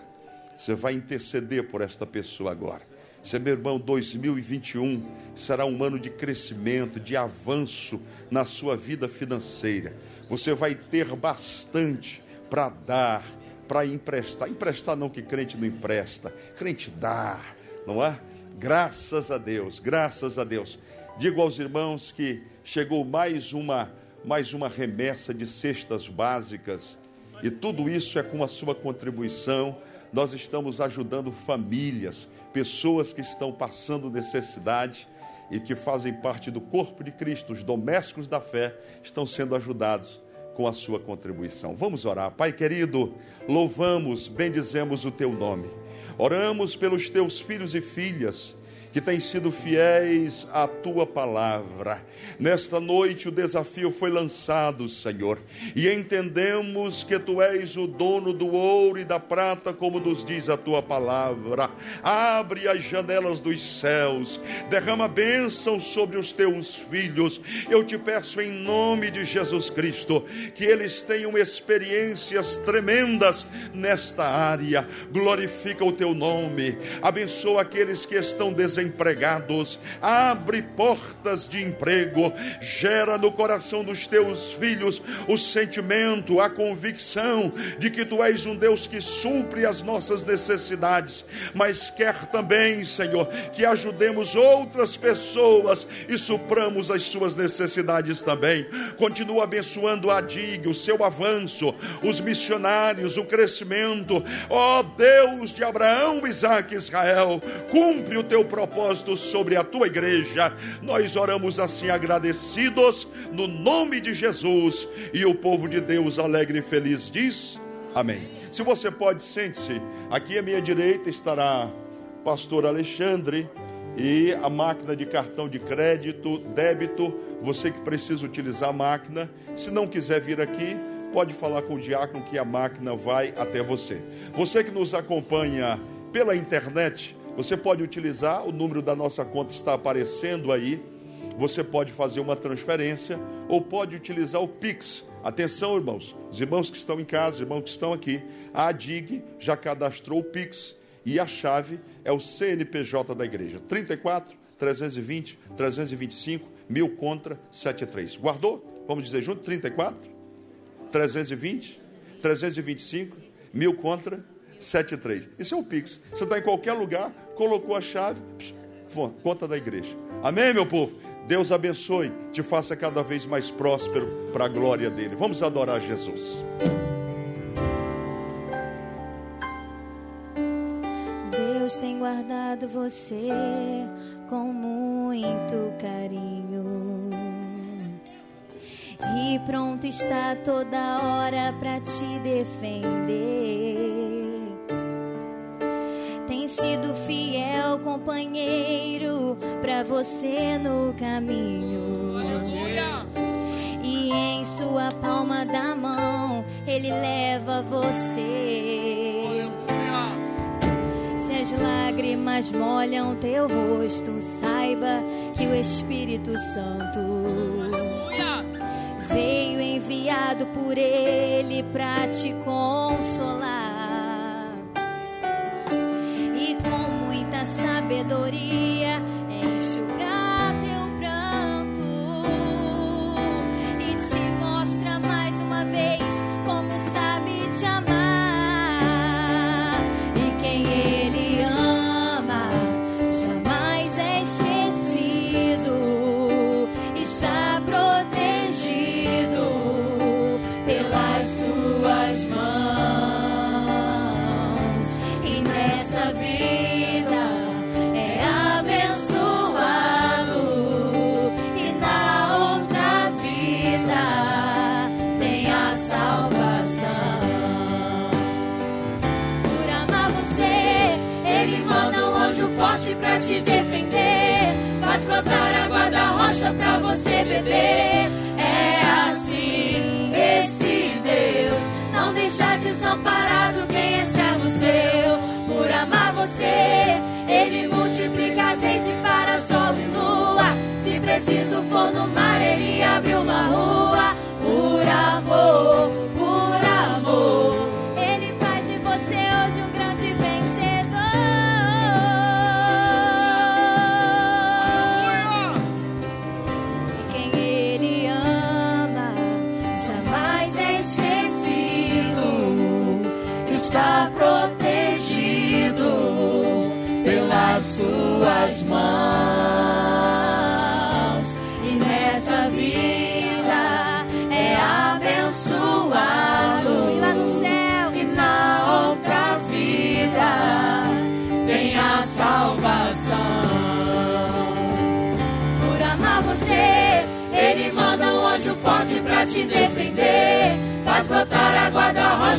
Você vai interceder por esta pessoa agora. Seu meu irmão, 2021 será um ano de crescimento, de avanço na sua vida financeira. Você vai ter bastante para dar, para emprestar. Emprestar não que crente não empresta, crente dá, não é? Graças a Deus, graças a Deus. Digo aos irmãos que chegou mais uma mais uma remessa de cestas básicas e tudo isso é com a sua contribuição. Nós estamos ajudando famílias, pessoas que estão passando necessidade e que fazem parte do corpo de Cristo, os domésticos da fé, estão sendo ajudados com a sua contribuição. Vamos orar. Pai querido, louvamos, bendizemos o teu nome. Oramos pelos teus filhos e filhas que têm sido fiéis à tua palavra. Nesta noite o desafio foi lançado, Senhor, e entendemos que tu és o dono do ouro e da prata, como nos diz a tua palavra. Abre as janelas dos céus, derrama bênção sobre os teus filhos. Eu te peço em nome de Jesus Cristo que eles tenham experiências tremendas nesta área. Glorifica o teu nome. Abençoa aqueles que estão desempregados. Abre portas de emprego. Gera no coração dos teus filhos o sentimento, a convicção de que tu és um Deus que supre as nossas necessidades, mas quer também, Senhor, que ajudemos outras pessoas e supramos as suas necessidades também. Continua abençoando a DIG, o seu avanço, os missionários, o crescimento. Ó Deus de Abraão, Isaac e Israel, cumpre o teu propósito sobre a tua igreja. Nós oramos assim agradecidos no nome de Jesus e o povo de Deus alegre e feliz diz: Amém. Se você pode, sente-se. Aqui à minha direita estará pastor Alexandre e a máquina de cartão de crédito, débito, você que precisa utilizar a máquina, se não quiser vir aqui, pode falar com o diácono que a máquina vai até você. Você que nos acompanha pela internet, você pode utilizar, o número da nossa conta está aparecendo aí. Você pode fazer uma transferência ou pode utilizar o Pix. Atenção, irmãos, os irmãos que estão em casa, os irmãos que estão aqui, a ADIG já cadastrou o Pix e a chave é o CNPJ da igreja. 34 320 325 mil contra 73. Guardou? Vamos dizer junto? 34 320 325 mil contra 73. Isso é o Pix. Você está em qualquer lugar, colocou a chave, conta da igreja. Amém, meu povo? Deus abençoe, te faça cada vez mais próspero para a glória dele. Vamos adorar Jesus. Deus tem guardado você com muito carinho. E pronto está toda hora pra te defender. Tem sido fiel companheiro pra você no caminho. E em sua palma da mão ele leva você. Se as lágrimas molham teu rosto, saiba que o Espírito Santo veio enviado por Ele pra te consolar. Com muita sabedoria preciso for no mar,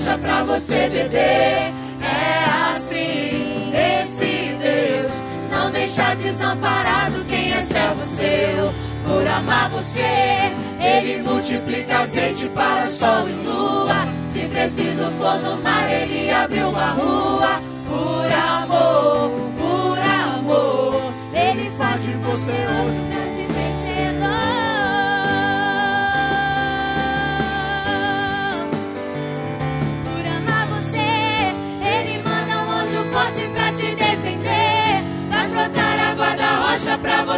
rocha pra você beber. É assim, esse Deus não deixa desamparado quem é servo seu. Por amar você, ele multiplica azeite para sol e lua. Se preciso for no mar, ele abre uma rua. Por amor, por amor, ele faz de você hoje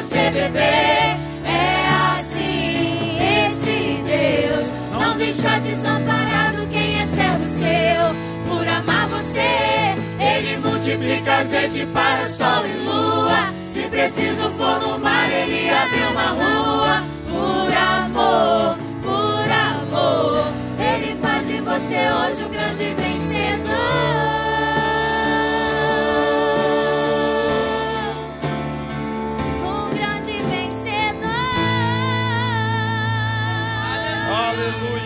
você beber. É assim, esse Deus não deixa desamparado quem é servo seu. Por amar você, ele multiplica azeite para sol e lua. Se preciso for no mar, ele abre uma rua. Por amor, por amor, ele faz de você hoje um grande vencedor.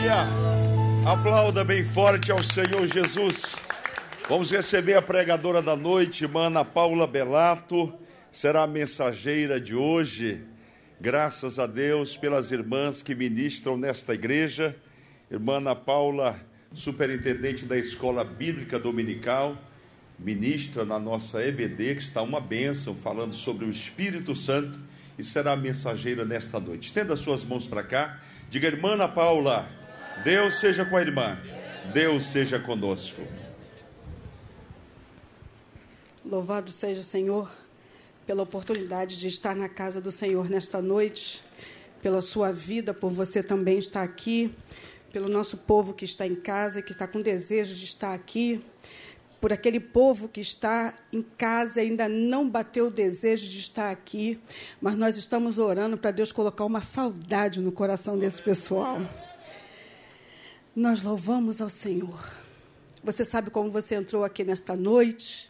Aleluia! Aplauda bem forte ao Senhor Jesus. Vamos receber a pregadora da noite, irmã Ana Paula Belato, será a mensageira de hoje. Graças a Deus pelas irmãs que ministram nesta igreja. Irmã Paula, superintendente da Escola Bíblica Dominical, ministra na nossa EBD, que está uma bênção, falando sobre o Espírito Santo, e será a mensageira nesta noite. Estenda suas mãos para cá, diga, irmã Paula, Deus seja com a irmã, Deus seja conosco. Louvado seja o Senhor pela oportunidade de estar na casa do Senhor nesta noite, pela sua vida, por você também estar aqui, pelo nosso povo que está em casa, que está com desejo de estar aqui, por aquele povo que está em casa e ainda não bateu o desejo de estar aqui, mas nós estamos orando para Deus colocar uma saudade no coração desse pessoal. Nós louvamos ao Senhor. Você sabe como você entrou aqui nesta noite?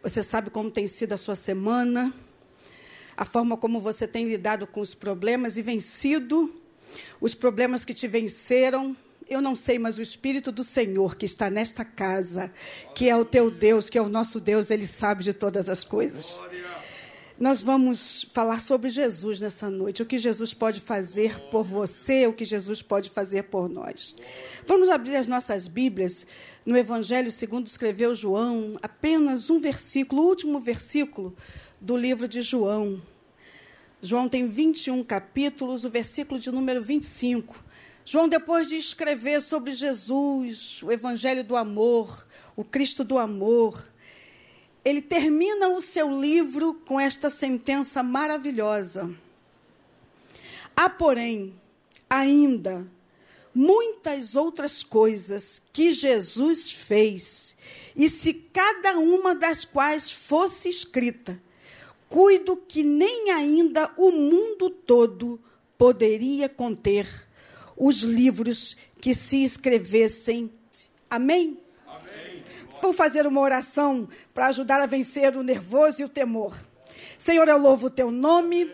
Você sabe como tem sido a sua semana, a forma como você tem lidado com os problemas e vencido os problemas que te venceram. Eu não sei, mas o Espírito do Senhor que está nesta casa, que é o teu Deus, que é o nosso Deus, ele sabe de todas as coisas. Nós vamos falar sobre Jesus nessa noite, o que Jesus pode fazer por você, o que Jesus pode fazer por nós. Vamos abrir as nossas Bíblias no Evangelho segundo escreveu João, apenas um versículo, o último versículo do livro de João. João tem 21 capítulos, o versículo de número 25. João, depois de escrever sobre Jesus, o Evangelho do amor, o Cristo do amor, ele termina o seu livro com esta sentença maravilhosa. Há, porém, ainda muitas outras coisas que Jesus fez, e se cada uma das quais fosse escrita, cuido que nem ainda o mundo todo poderia conter os livros que se escrevessem. Amém? Vou fazer uma oração para ajudar a vencer o nervoso e o temor. Senhor, eu louvo o teu nome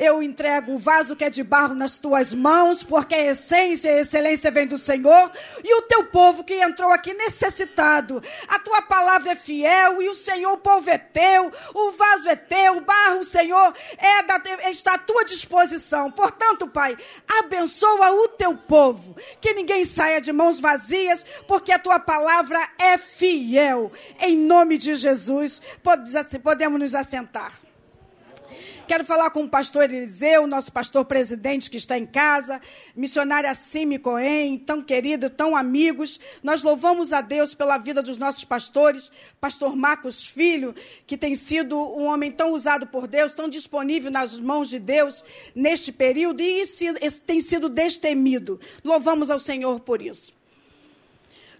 eu entrego o vaso que é de barro nas tuas mãos, porque a essência e a excelência vem do Senhor, e o teu povo que entrou aqui necessitado. A tua palavra é fiel, e o Senhor, o povo é teu, o vaso é teu, o barro, Senhor, é da, está à tua disposição. Portanto, Pai, abençoa o teu povo, que ninguém saia de mãos vazias, porque a tua palavra é fiel. Em nome de Jesus, podemos nos assentar. Quero falar com o pastor Eliseu, nosso pastor presidente que está em casa, missionária Simi Cohen, tão querido, tão amigos. Nós louvamos a Deus pela vida dos nossos pastores, pastor Marcos Filho, que tem sido um homem tão usado por Deus, tão disponível nas mãos de Deus neste período e tem sido destemido. Louvamos ao Senhor por isso.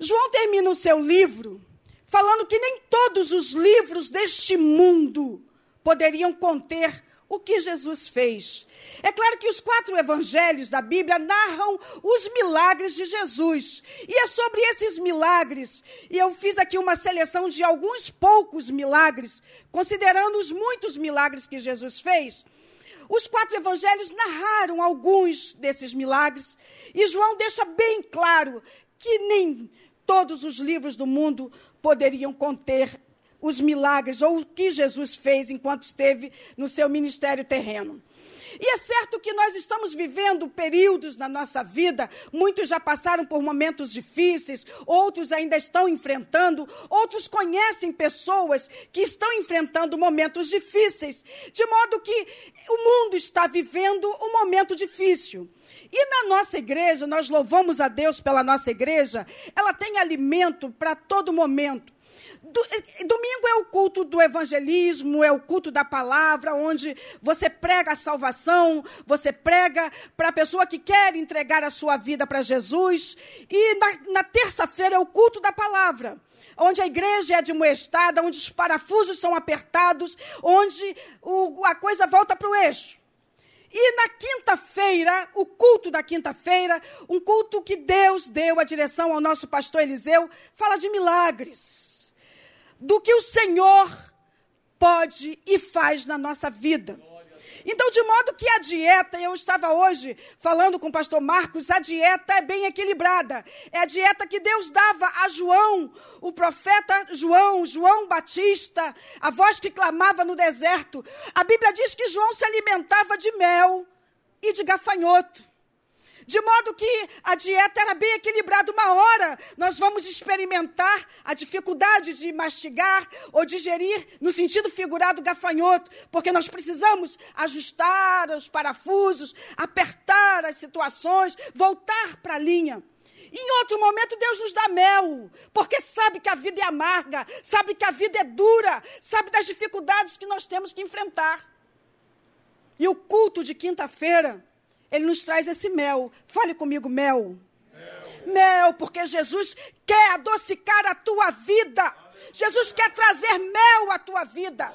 João termina o seu livro falando que nem todos os livros deste mundo poderiam conter o que Jesus fez. É claro que os quatro evangelhos da Bíblia narram os milagres de Jesus. E é sobre esses milagres, e eu fiz aqui uma seleção de alguns poucos milagres, considerando os muitos milagres que Jesus fez. Os quatro evangelhos narraram alguns desses milagres, e João deixa bem claro que nem todos os livros do mundo poderiam conter os milagres ou o que Jesus fez enquanto esteve no seu ministério terreno. E é certo que nós estamos vivendo períodos na nossa vida, muitos já passaram por momentos difíceis, outros ainda estão enfrentando, outros conhecem pessoas que estão enfrentando momentos difíceis, de modo que o mundo está vivendo um momento difícil. E na nossa igreja, nós louvamos a Deus pela nossa igreja, ela tem alimento para todo momento. Eh, domingo é o culto do evangelismo, é o culto da palavra, onde você prega a salvação, você prega para a pessoa que quer entregar a sua vida para Jesus. E na, na terça-feira é o culto da palavra onde a igreja é admoestada, onde os parafusos são apertados, onde o, a coisa volta para o eixo. E na quinta-feira, o culto da quinta-feira, um culto que Deus deu a direção ao nosso pastor Eliseu, fala de milagres do que o Senhor pode e faz na nossa vida. Então, de modo que a dieta, eu estava hoje falando com o pastor Marcos, a dieta é bem equilibrada. É a dieta que Deus dava a João, o profeta João, João Batista, a voz que clamava no deserto. A Bíblia diz que João se alimentava de mel e de gafanhoto. De modo que a dieta era bem equilibrada. Uma hora nós vamos experimentar a dificuldade de mastigar ou digerir, no sentido figurado, gafanhoto, porque nós precisamos ajustar os parafusos, apertar as situações, voltar para a linha. Em outro momento, Deus nos dá mel, porque sabe que a vida é amarga, sabe que a vida é dura, sabe das dificuldades que nós temos que enfrentar. E o culto de quinta-feira ele nos traz esse mel. Fale comigo, mel. Mel, porque Jesus quer adocicar a tua vida. Jesus quer trazer mel à tua vida.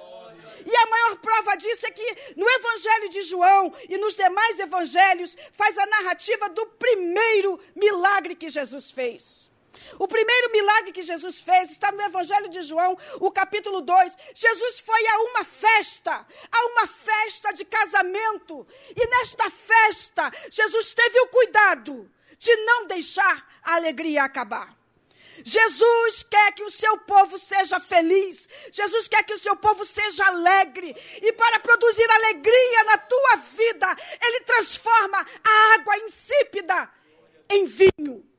E a maior prova disso é que no Evangelho de João e nos demais evangelhos faz a narrativa do primeiro milagre que Jesus fez. O primeiro milagre que Jesus fez está no Evangelho de João, o capítulo 2. Jesus foi a uma festa, a uma festa de casamento. E nesta festa, Jesus teve o cuidado de não deixar a alegria acabar. Jesus quer que o seu povo seja feliz. Jesus quer que o seu povo seja alegre. E para produzir alegria na tua vida, Ele transforma a água insípida em vinho.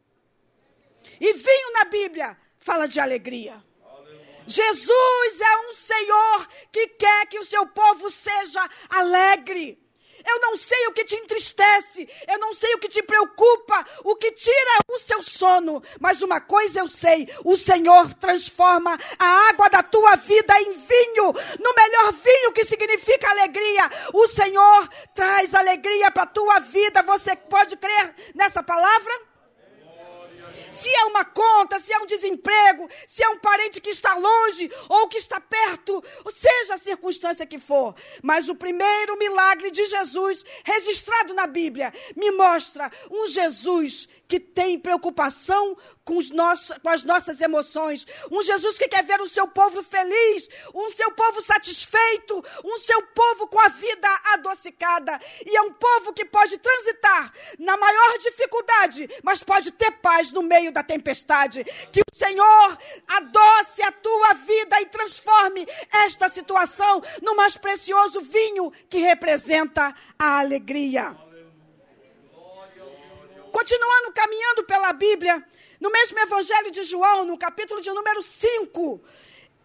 E vinho na Bíblia fala de alegria. Jesus é um Senhor que quer que o seu povo seja alegre. Eu não sei o que te entristece, eu não sei o que te preocupa, o que tira o seu sono, mas uma coisa eu sei: o Senhor transforma a água da tua vida em vinho, no melhor vinho que significa alegria. O Senhor traz alegria para a tua vida. Você pode crer nessa palavra? Se é uma conta, se é um desemprego, se é um parente que está longe ou que está perto, seja a circunstância que for. Mas o primeiro milagre de Jesus, registrado na Bíblia, me mostra um Jesus que tem preocupação com, os nossos, com as nossas emoções, um Jesus que quer ver o seu povo feliz, um seu povo satisfeito, um seu povo com a vida adocicada. E é um povo que pode transitar na maior dificuldade, mas pode ter paz no meio da tempestade. Que o Senhor adoce a tua vida e transforme esta situação no mais precioso vinho que representa a alegria. Continuando caminhando pela Bíblia, no mesmo Evangelho de João, no capítulo de número 5,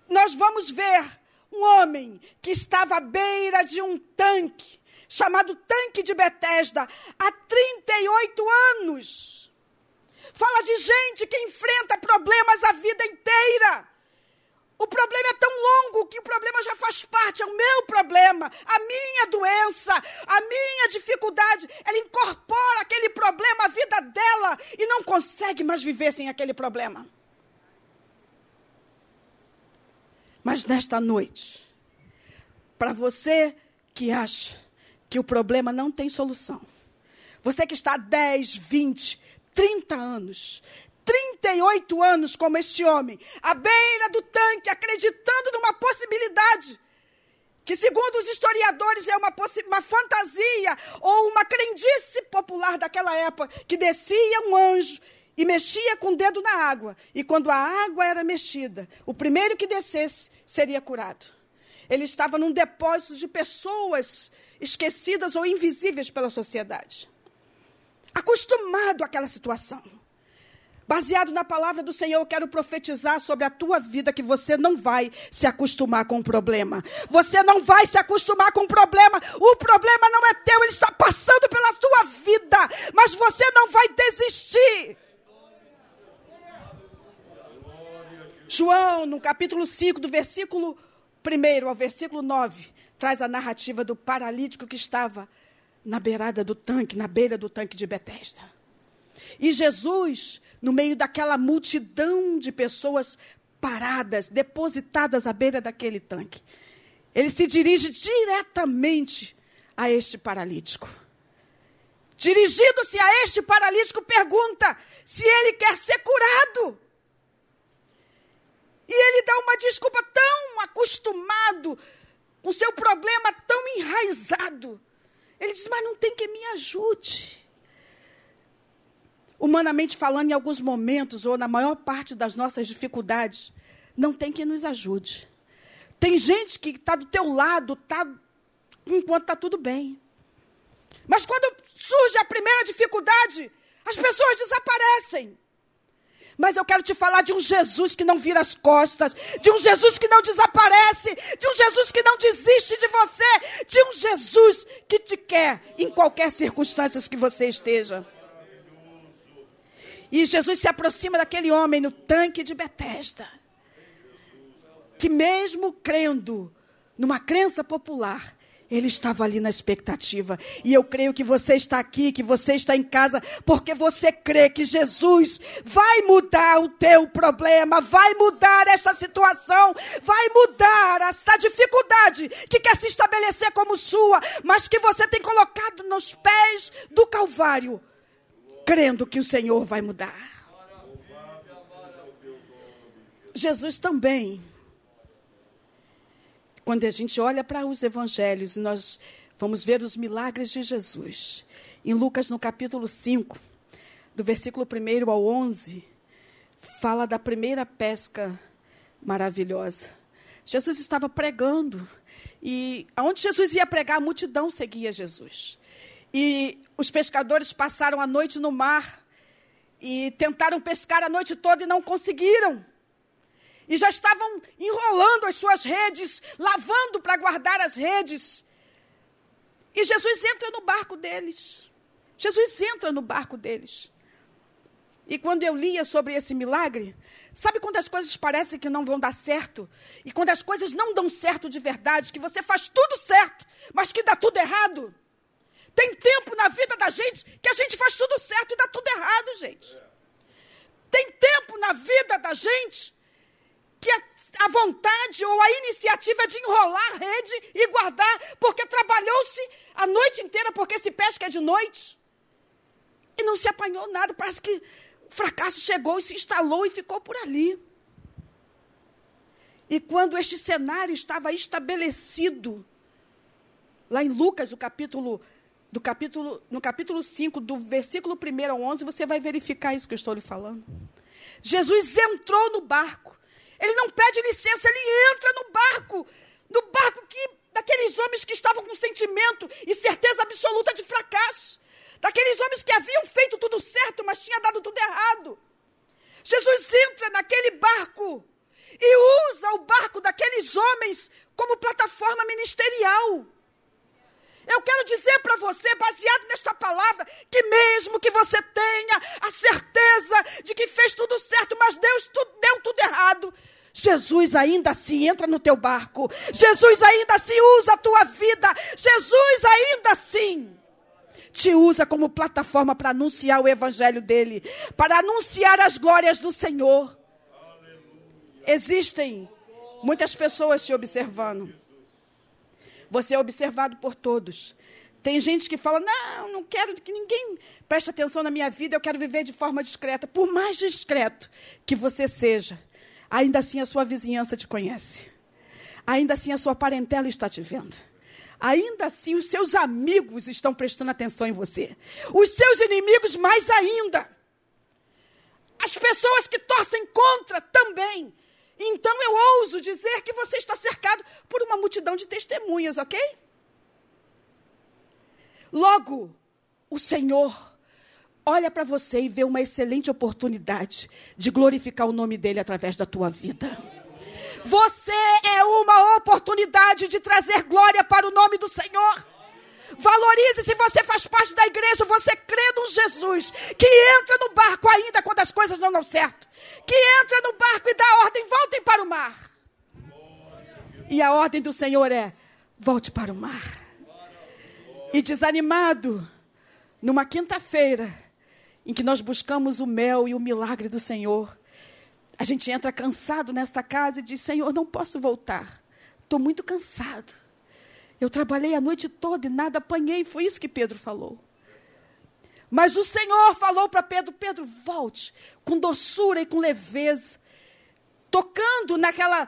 nós vamos ver um homem que estava à beira de um tanque, chamado Tanque de Betesda, há 38 anos. Fala de gente que enfrenta problemas a vida inteira. O problema é tão longo que o problema já faz parte, é o meu problema, a minha doença, a minha dificuldade. Ela incorpora aquele problema à vida dela e não consegue mais viver sem aquele problema. Mas nesta noite, para você que acha que o problema não tem solução, você que está há 10, 20, 30 anos 38 anos como este homem, à beira do tanque, acreditando numa possibilidade que, segundo os historiadores, é uma, uma fantasia ou uma crendice popular daquela época, que descia um anjo e mexia com o dedo na água, e quando a água era mexida, o primeiro que descesse seria curado. Ele estava num depósito de pessoas esquecidas ou invisíveis pela sociedade. Acostumado àquela situação. Baseado na palavra do Senhor, eu quero profetizar sobre a tua vida que você não vai se acostumar com o problema. Você não vai se acostumar com o problema. O problema não é teu, ele está passando pela tua vida, mas você não vai desistir. João, no capítulo 5, do versículo 1 ao versículo 9, traz a narrativa do paralítico que estava na beirada do tanque, na beira do tanque de Betesda. E Jesus no meio daquela multidão de pessoas paradas, depositadas à beira daquele tanque. Ele se dirige diretamente a este paralítico. Dirigindo-se a este paralítico, pergunta se ele quer ser curado. E ele dá uma desculpa tão acostumado, com seu problema tão enraizado. Ele diz: Mas não tem quem me ajude humanamente falando, em alguns momentos, ou na maior parte das nossas dificuldades, não tem quem nos ajude. Tem gente que está do teu lado, tá, enquanto está tudo bem. Mas quando surge a primeira dificuldade, as pessoas desaparecem. Mas eu quero te falar de um Jesus que não vira as costas, de um Jesus que não desaparece, de um Jesus que não desiste de você, de um Jesus que te quer em qualquer circunstância que você esteja. E Jesus se aproxima daquele homem no tanque de Betesda, que mesmo crendo numa crença popular, ele estava ali na expectativa. E eu creio que você está aqui, que você está em casa, porque você crê que Jesus vai mudar o teu problema, vai mudar esta situação, vai mudar essa dificuldade que quer se estabelecer como sua, mas que você tem colocado nos pés do Calvário crendo que o Senhor vai mudar. Jesus também, quando a gente olha para os evangelhos, nós vamos ver os milagres de Jesus. Em Lucas, no capítulo 5, do versículo 1 ao 11, fala da primeira pesca maravilhosa. Jesus estava pregando, e aonde Jesus ia pregar, a multidão seguia Jesus. E os pescadores passaram a noite no mar e tentaram pescar a noite toda e não conseguiram. E já estavam enrolando as suas redes, lavando para guardar as redes. E Jesus entra no barco deles. Jesus entra no barco deles. E quando eu lia sobre esse milagre, sabe quando as coisas parecem que não vão dar certo? E quando as coisas não dão certo de verdade, que você faz tudo certo, mas que dá tudo errado? Tem tempo na vida da gente que a gente faz tudo certo e dá tudo errado, gente. Tem tempo na vida da gente que a, a vontade ou a iniciativa é de enrolar a rede e guardar, porque trabalhou-se a noite inteira, porque se pesca é de noite. E não se apanhou nada, parece que o fracasso chegou e se instalou e ficou por ali. E quando este cenário estava estabelecido, lá em Lucas, o capítulo do capítulo, no capítulo 5, do versículo 1 ao 11, você vai verificar isso que eu estou lhe falando. Jesus entrou no barco. Ele não pede licença, ele entra no barco. No barco que daqueles homens que estavam com sentimento e certeza absoluta de fracasso. Daqueles homens que haviam feito tudo certo, mas tinha dado tudo errado. Jesus entra naquele barco e usa o barco daqueles homens como plataforma ministerial. Eu quero dizer para você, baseado nesta palavra, que mesmo que você tenha a certeza de que fez tudo certo, mas Deus deu tudo errado, Jesus ainda assim entra no teu barco. Jesus ainda assim usa a tua vida. Jesus ainda assim te usa como plataforma para anunciar o evangelho dele, para anunciar as glórias do Senhor. Existem muitas pessoas te observando. Você é observado por todos. Tem gente que fala: não, não quero que ninguém preste atenção na minha vida, eu quero viver de forma discreta. Por mais discreto que você seja, ainda assim a sua vizinhança te conhece. Ainda assim a sua parentela está te vendo. Ainda assim os seus amigos estão prestando atenção em você. Os seus inimigos mais ainda. As pessoas que torcem contra também então eu ouso dizer que você está cercado por uma multidão de testemunhas, ok? Logo, o Senhor olha para você e vê uma excelente oportunidade de glorificar o nome dele através da tua vida. Você é uma oportunidade de trazer glória para o nome do Senhor. Valorize se você faz parte da igreja, você crê no Jesus, que entra no barco ainda quando as coisas não dão certo. Que entra no barco e dá ordem, voltem para o mar. E a ordem do Senhor é: volte para o mar. E desanimado, numa quinta-feira, em que nós buscamos o mel e o milagre do Senhor, a gente entra cansado nesta casa e diz: Senhor, não posso voltar. Estou muito cansado. Eu trabalhei a noite toda e nada apanhei. Foi isso que Pedro falou. Mas o Senhor falou para Pedro: Pedro, volte com doçura e com leveza, tocando naquela.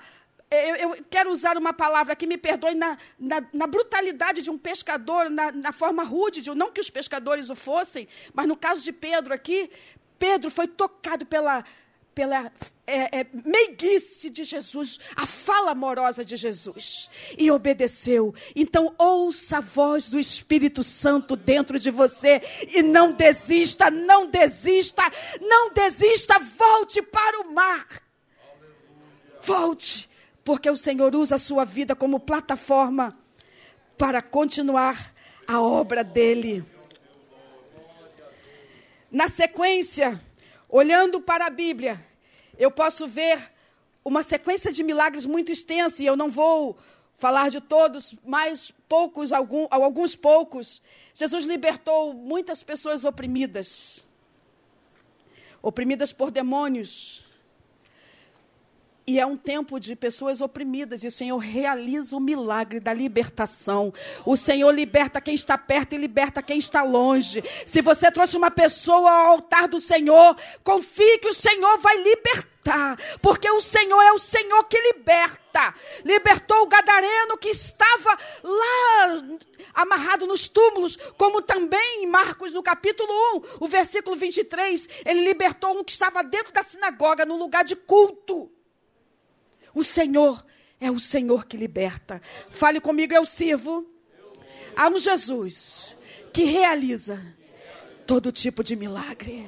Eu, eu quero usar uma palavra que me perdoe na, na, na brutalidade de um pescador, na, na forma rude, de, não que os pescadores o fossem, mas no caso de Pedro aqui, Pedro foi tocado pela, pela é, é, meiguice de Jesus, a fala amorosa de Jesus, e obedeceu. Então, ouça a voz do Espírito Santo dentro de você e não desista, não desista, não desista, volte para o mar. Volte, porque o Senhor usa a sua vida como plataforma para continuar a obra dele. Na sequência, Olhando para a Bíblia, eu posso ver uma sequência de milagres muito extensa, e eu não vou falar de todos, mas poucos, algum, alguns poucos. Jesus libertou muitas pessoas oprimidas, oprimidas por demônios, e é um tempo de pessoas oprimidas, e o Senhor realiza o milagre da libertação. O Senhor liberta quem está perto e liberta quem está longe. Se você trouxe uma pessoa ao altar do Senhor, confie que o Senhor vai libertar, porque o Senhor é o Senhor que liberta. Libertou o gadareno que estava lá amarrado nos túmulos, como também em Marcos, no capítulo 1, o versículo 23, ele libertou um que estava dentro da sinagoga, no lugar de culto. O Senhor é o Senhor que liberta. Fale comigo, eu sirvo a um Jesus que realiza todo tipo de milagre.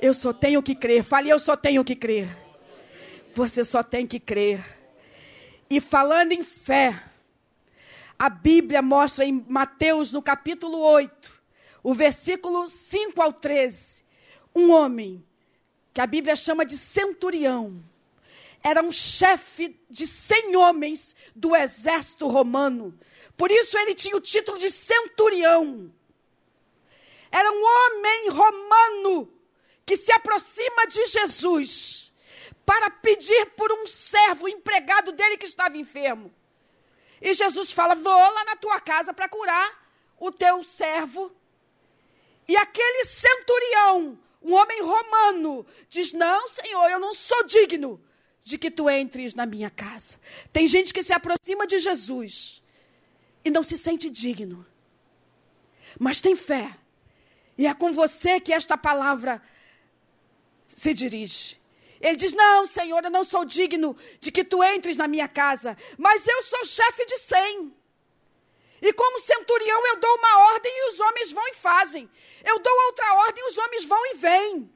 Eu só tenho que crer. Fale, eu só tenho que crer. Você só tem que crer. E falando em fé, a Bíblia mostra em Mateus, no capítulo 8, o versículo 5 ao 13, um homem que a Bíblia chama de centurião. Era um chefe de cem homens do exército romano. Por isso ele tinha o título de centurião. Era um homem romano que se aproxima de Jesus para pedir por um servo, empregado dele que estava enfermo. E Jesus fala: Vou lá na tua casa para curar o teu servo. E aquele centurião, um homem romano, diz: Não, Senhor, eu não sou digno de que tu entres na minha casa. Tem gente que se aproxima de Jesus e não se sente digno, mas tem fé. E é com você que esta palavra se dirige. Ele diz: Não, Senhor, eu não sou digno de que tu entres na minha casa, mas eu sou chefe de cem. E como centurião, eu dou uma ordem e os homens vão e fazem. Eu dou outra ordem e os homens vão e vêm.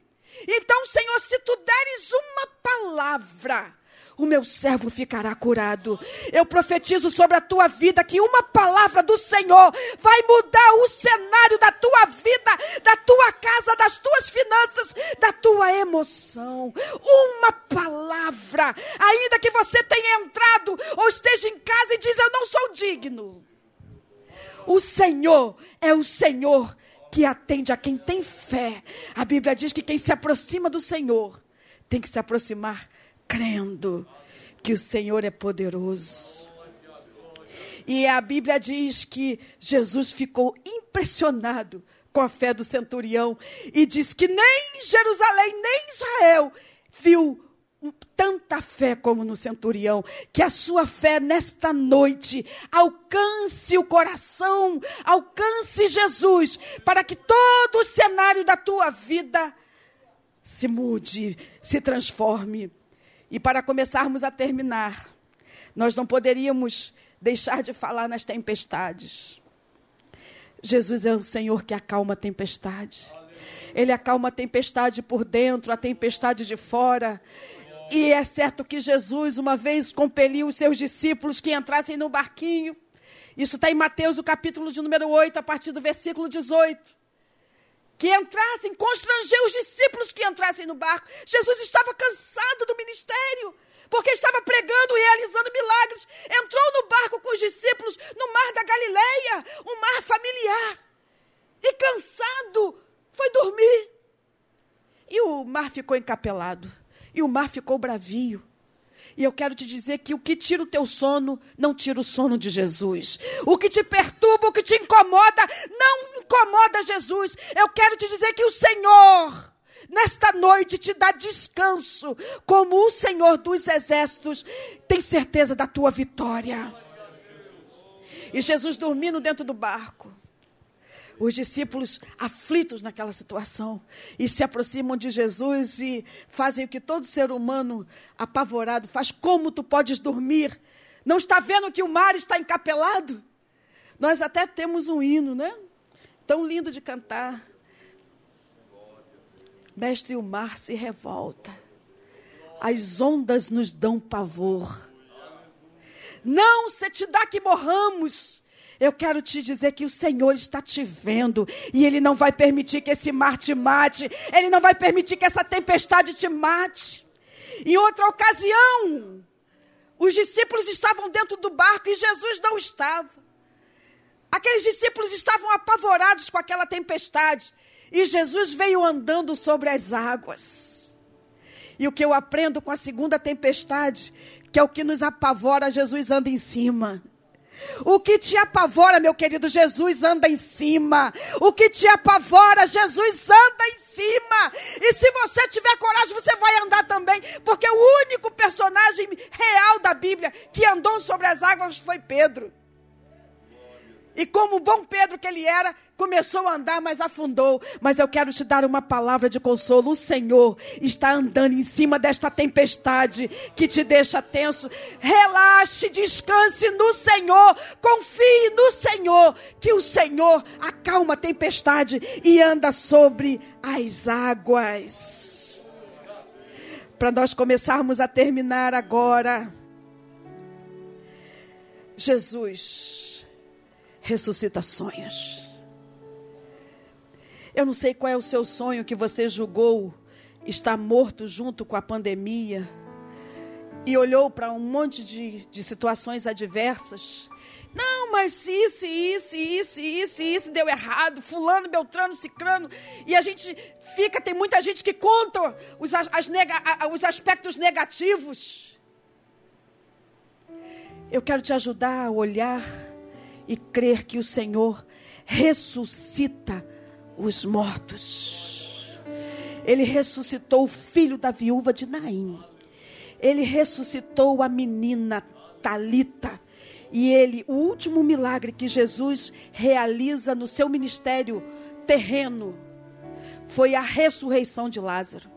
Então, Senhor, se tu deres uma palavra, o meu servo ficará curado. Eu profetizo sobre a tua vida que uma palavra do Senhor vai mudar o cenário da tua vida, da tua casa, das tuas finanças, da tua emoção. Uma palavra, ainda que você tenha entrado ou esteja em casa e diz: Eu não sou digno. O Senhor é o Senhor que atende a quem tem fé. A Bíblia diz que quem se aproxima do Senhor tem que se aproximar crendo que o Senhor é poderoso. E a Bíblia diz que Jesus ficou impressionado com a fé do centurião e diz que nem Jerusalém, nem Israel viu tanta fé como no centurião, que a sua fé nesta noite alcance o coração, alcance Jesus, para que todo o cenário da tua vida se mude, se transforme. E para começarmos a terminar, nós não poderíamos deixar de falar nas tempestades. Jesus é o Senhor que acalma a tempestade. Ele acalma a tempestade por dentro, a tempestade de fora. E é certo que Jesus, uma vez, compeliu os seus discípulos que entrassem no barquinho. Isso está em Mateus, o capítulo de número 8, a partir do versículo 18 que entrassem, constranger os discípulos que entrassem no barco. Jesus estava cansado do ministério, porque estava pregando e realizando milagres. Entrou no barco com os discípulos no mar da Galileia, um mar familiar. E cansado, foi dormir. E o mar ficou encapelado. E o mar ficou bravio. E eu quero te dizer que o que tira o teu sono, não tira o sono de Jesus. O que te perturba, o que te incomoda, não incomoda Jesus. Eu quero te dizer que o Senhor, nesta noite, te dá descanso, como o Senhor dos exércitos tem certeza da tua vitória. E Jesus dormindo dentro do barco os discípulos aflitos naquela situação e se aproximam de Jesus e fazem o que todo ser humano apavorado faz: Como tu podes dormir? Não está vendo que o mar está encapelado? Nós até temos um hino, né? Tão lindo de cantar. Mestre, o mar se revolta, as ondas nos dão pavor. Não se te dá que morramos eu quero te dizer que o Senhor está te vendo e Ele não vai permitir que esse mar te mate, Ele não vai permitir que essa tempestade te mate. Em outra ocasião, os discípulos estavam dentro do barco e Jesus não estava. Aqueles discípulos estavam apavorados com aquela tempestade e Jesus veio andando sobre as águas. E o que eu aprendo com a segunda tempestade, que é o que nos apavora, Jesus anda em cima. O que te apavora, meu querido, Jesus anda em cima. O que te apavora, Jesus anda em cima. E se você tiver coragem, você vai andar também, porque o único personagem real da Bíblia que andou sobre as águas foi Pedro. E como bom Pedro que ele era, começou a andar, mas afundou. Mas eu quero te dar uma palavra de consolo. O Senhor está andando em cima desta tempestade que te deixa tenso. Relaxe, descanse no Senhor. Confie no Senhor, que o Senhor acalma a tempestade e anda sobre as águas. Para nós começarmos a terminar agora. Jesus ressuscita sonhos. Eu não sei qual é o seu sonho que você julgou está morto junto com a pandemia e olhou para um monte de, de situações adversas. Não, mas isso, isso, isso, isso, isso deu errado. Fulano, Beltrano, Cicrano. E a gente fica, tem muita gente que conta os, as nega, os aspectos negativos. Eu quero te ajudar a olhar e crer que o Senhor ressuscita os mortos. Ele ressuscitou o filho da viúva de Naim. Ele ressuscitou a menina Talita. E ele, o último milagre que Jesus realiza no seu ministério terreno foi a ressurreição de Lázaro.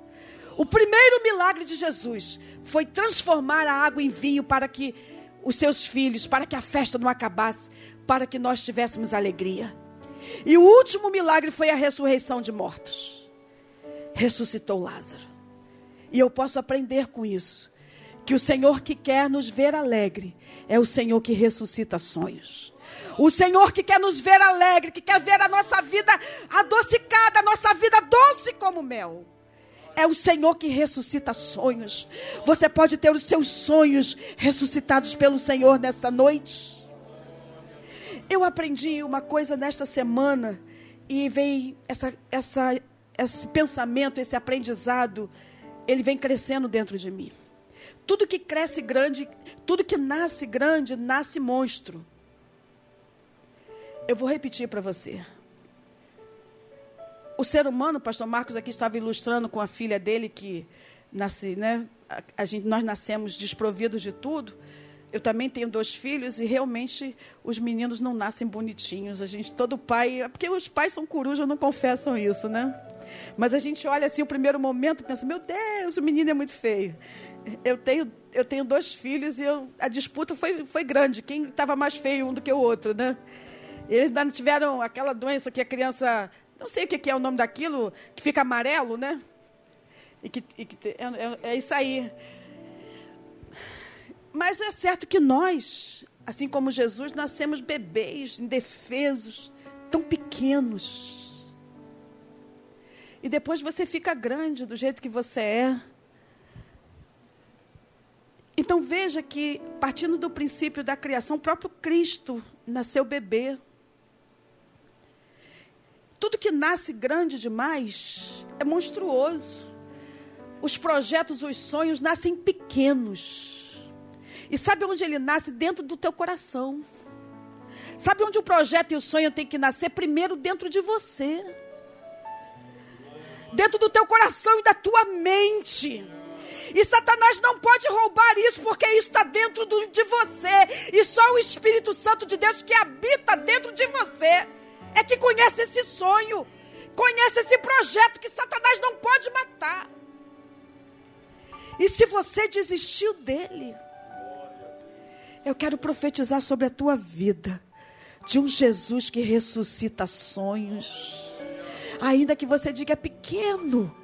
O primeiro milagre de Jesus foi transformar a água em vinho para que os seus filhos, para que a festa não acabasse, para que nós tivéssemos alegria. E o último milagre foi a ressurreição de mortos. Ressuscitou Lázaro. E eu posso aprender com isso. Que o Senhor que quer nos ver alegre é o Senhor que ressuscita sonhos. O Senhor que quer nos ver alegre, que quer ver a nossa vida adocicada, a nossa vida doce como mel. É o Senhor que ressuscita sonhos. Você pode ter os seus sonhos ressuscitados pelo Senhor nessa noite. Eu aprendi uma coisa nesta semana e vem essa, essa, esse pensamento, esse aprendizado, ele vem crescendo dentro de mim. Tudo que cresce grande, tudo que nasce grande, nasce monstro. Eu vou repetir para você. O ser humano, o pastor Marcos aqui estava ilustrando com a filha dele que nasce, né? A, a gente, nós nascemos desprovidos de tudo. Eu também tenho dois filhos e realmente os meninos não nascem bonitinhos. A gente, todo pai, é porque os pais são corujas, não confessam isso, né? Mas a gente olha assim o primeiro momento, pensa: meu Deus, o menino é muito feio. Eu tenho, eu tenho dois filhos e eu, a disputa foi, foi grande. Quem estava mais feio um do que o outro, né? Eles ainda tiveram aquela doença que a criança, não sei o que é o nome daquilo, que fica amarelo, né? E que, e que é, é, é isso aí. Mas é certo que nós, assim como Jesus, nascemos bebês, indefesos, tão pequenos. E depois você fica grande do jeito que você é. Então veja que, partindo do princípio da criação, o próprio Cristo nasceu bebê. Tudo que nasce grande demais é monstruoso. Os projetos, os sonhos nascem pequenos. E sabe onde ele nasce? Dentro do teu coração. Sabe onde o projeto e o sonho tem que nascer? Primeiro dentro de você. Dentro do teu coração e da tua mente. E Satanás não pode roubar isso, porque isso está dentro do, de você. E só o Espírito Santo de Deus que habita dentro de você é que conhece esse sonho, conhece esse projeto que Satanás não pode matar. E se você desistiu dele, eu quero profetizar sobre a tua vida de um Jesus que ressuscita sonhos. Ainda que você diga pequeno,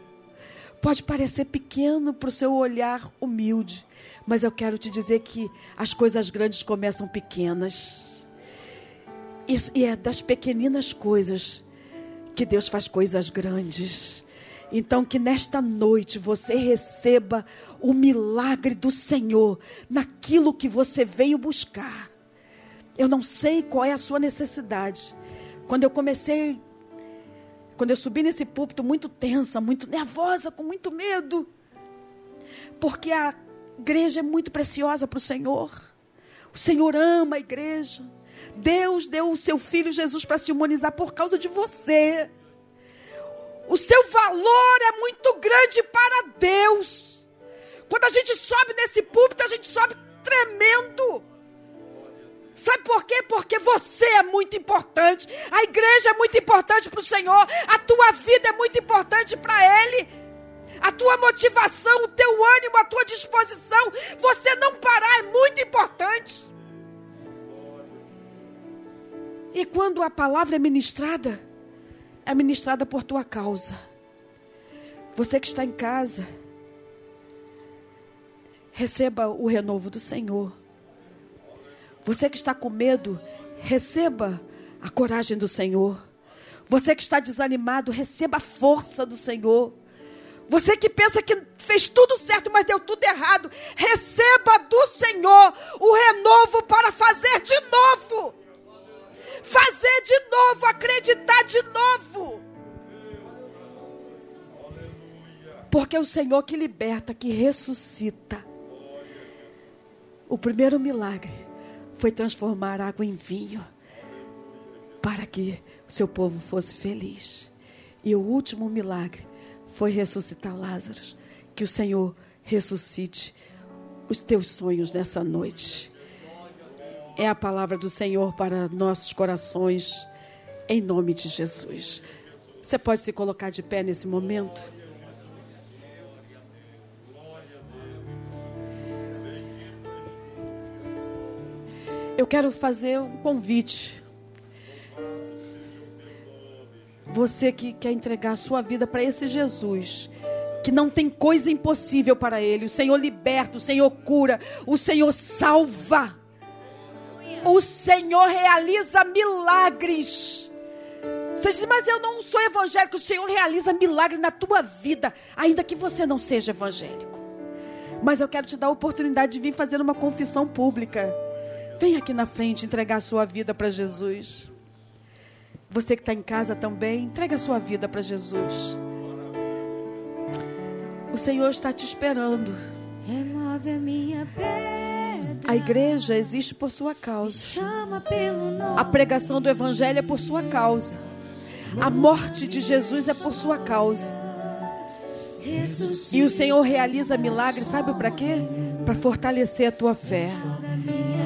pode parecer pequeno para o seu olhar humilde, mas eu quero te dizer que as coisas grandes começam pequenas. E é das pequeninas coisas que Deus faz coisas grandes. Então, que nesta noite você receba o milagre do Senhor naquilo que você veio buscar. Eu não sei qual é a sua necessidade. Quando eu comecei, quando eu subi nesse púlpito muito tensa, muito nervosa, com muito medo, porque a igreja é muito preciosa para o Senhor. O Senhor ama a igreja. Deus deu o seu filho Jesus para se humanizar por causa de você. O seu valor é muito grande para Deus. Quando a gente sobe nesse púlpito, a gente sobe tremendo. Sabe por quê? Porque você é muito importante. A igreja é muito importante para o Senhor. A tua vida é muito importante para Ele. A tua motivação, o teu ânimo, a tua disposição. Você não parar é muito importante. E quando a palavra é ministrada, é ministrada por tua causa. Você que está em casa, receba o renovo do Senhor. Você que está com medo, receba a coragem do Senhor. Você que está desanimado, receba a força do Senhor. Você que pensa que fez tudo certo, mas deu tudo errado, receba do Senhor o renovo para fazer de novo. Fazer de novo, acreditar de novo. Porque é o Senhor que liberta, que ressuscita. O primeiro milagre foi transformar água em vinho para que o seu povo fosse feliz. E o último milagre foi ressuscitar Lázaro. Que o Senhor ressuscite os teus sonhos nessa noite. É a palavra do Senhor para nossos corações, em nome de Jesus. Você pode se colocar de pé nesse momento? Eu quero fazer um convite Você que quer entregar a sua vida para esse Jesus, que não tem coisa impossível para ele. O Senhor liberta, o Senhor cura, o Senhor salva. O Senhor realiza milagres. Você diz, mas eu não sou evangélico. O Senhor realiza milagres na tua vida, ainda que você não seja evangélico. Mas eu quero te dar a oportunidade de vir fazer uma confissão pública. Vem aqui na frente entregar a sua vida para Jesus. Você que está em casa também, entrega a sua vida para Jesus. O Senhor está te esperando. Remove a minha pedra. A igreja existe por sua causa. A pregação do Evangelho é por sua causa. A morte de Jesus é por sua causa. E o Senhor realiza milagres, sabe para quê? Para fortalecer a tua fé.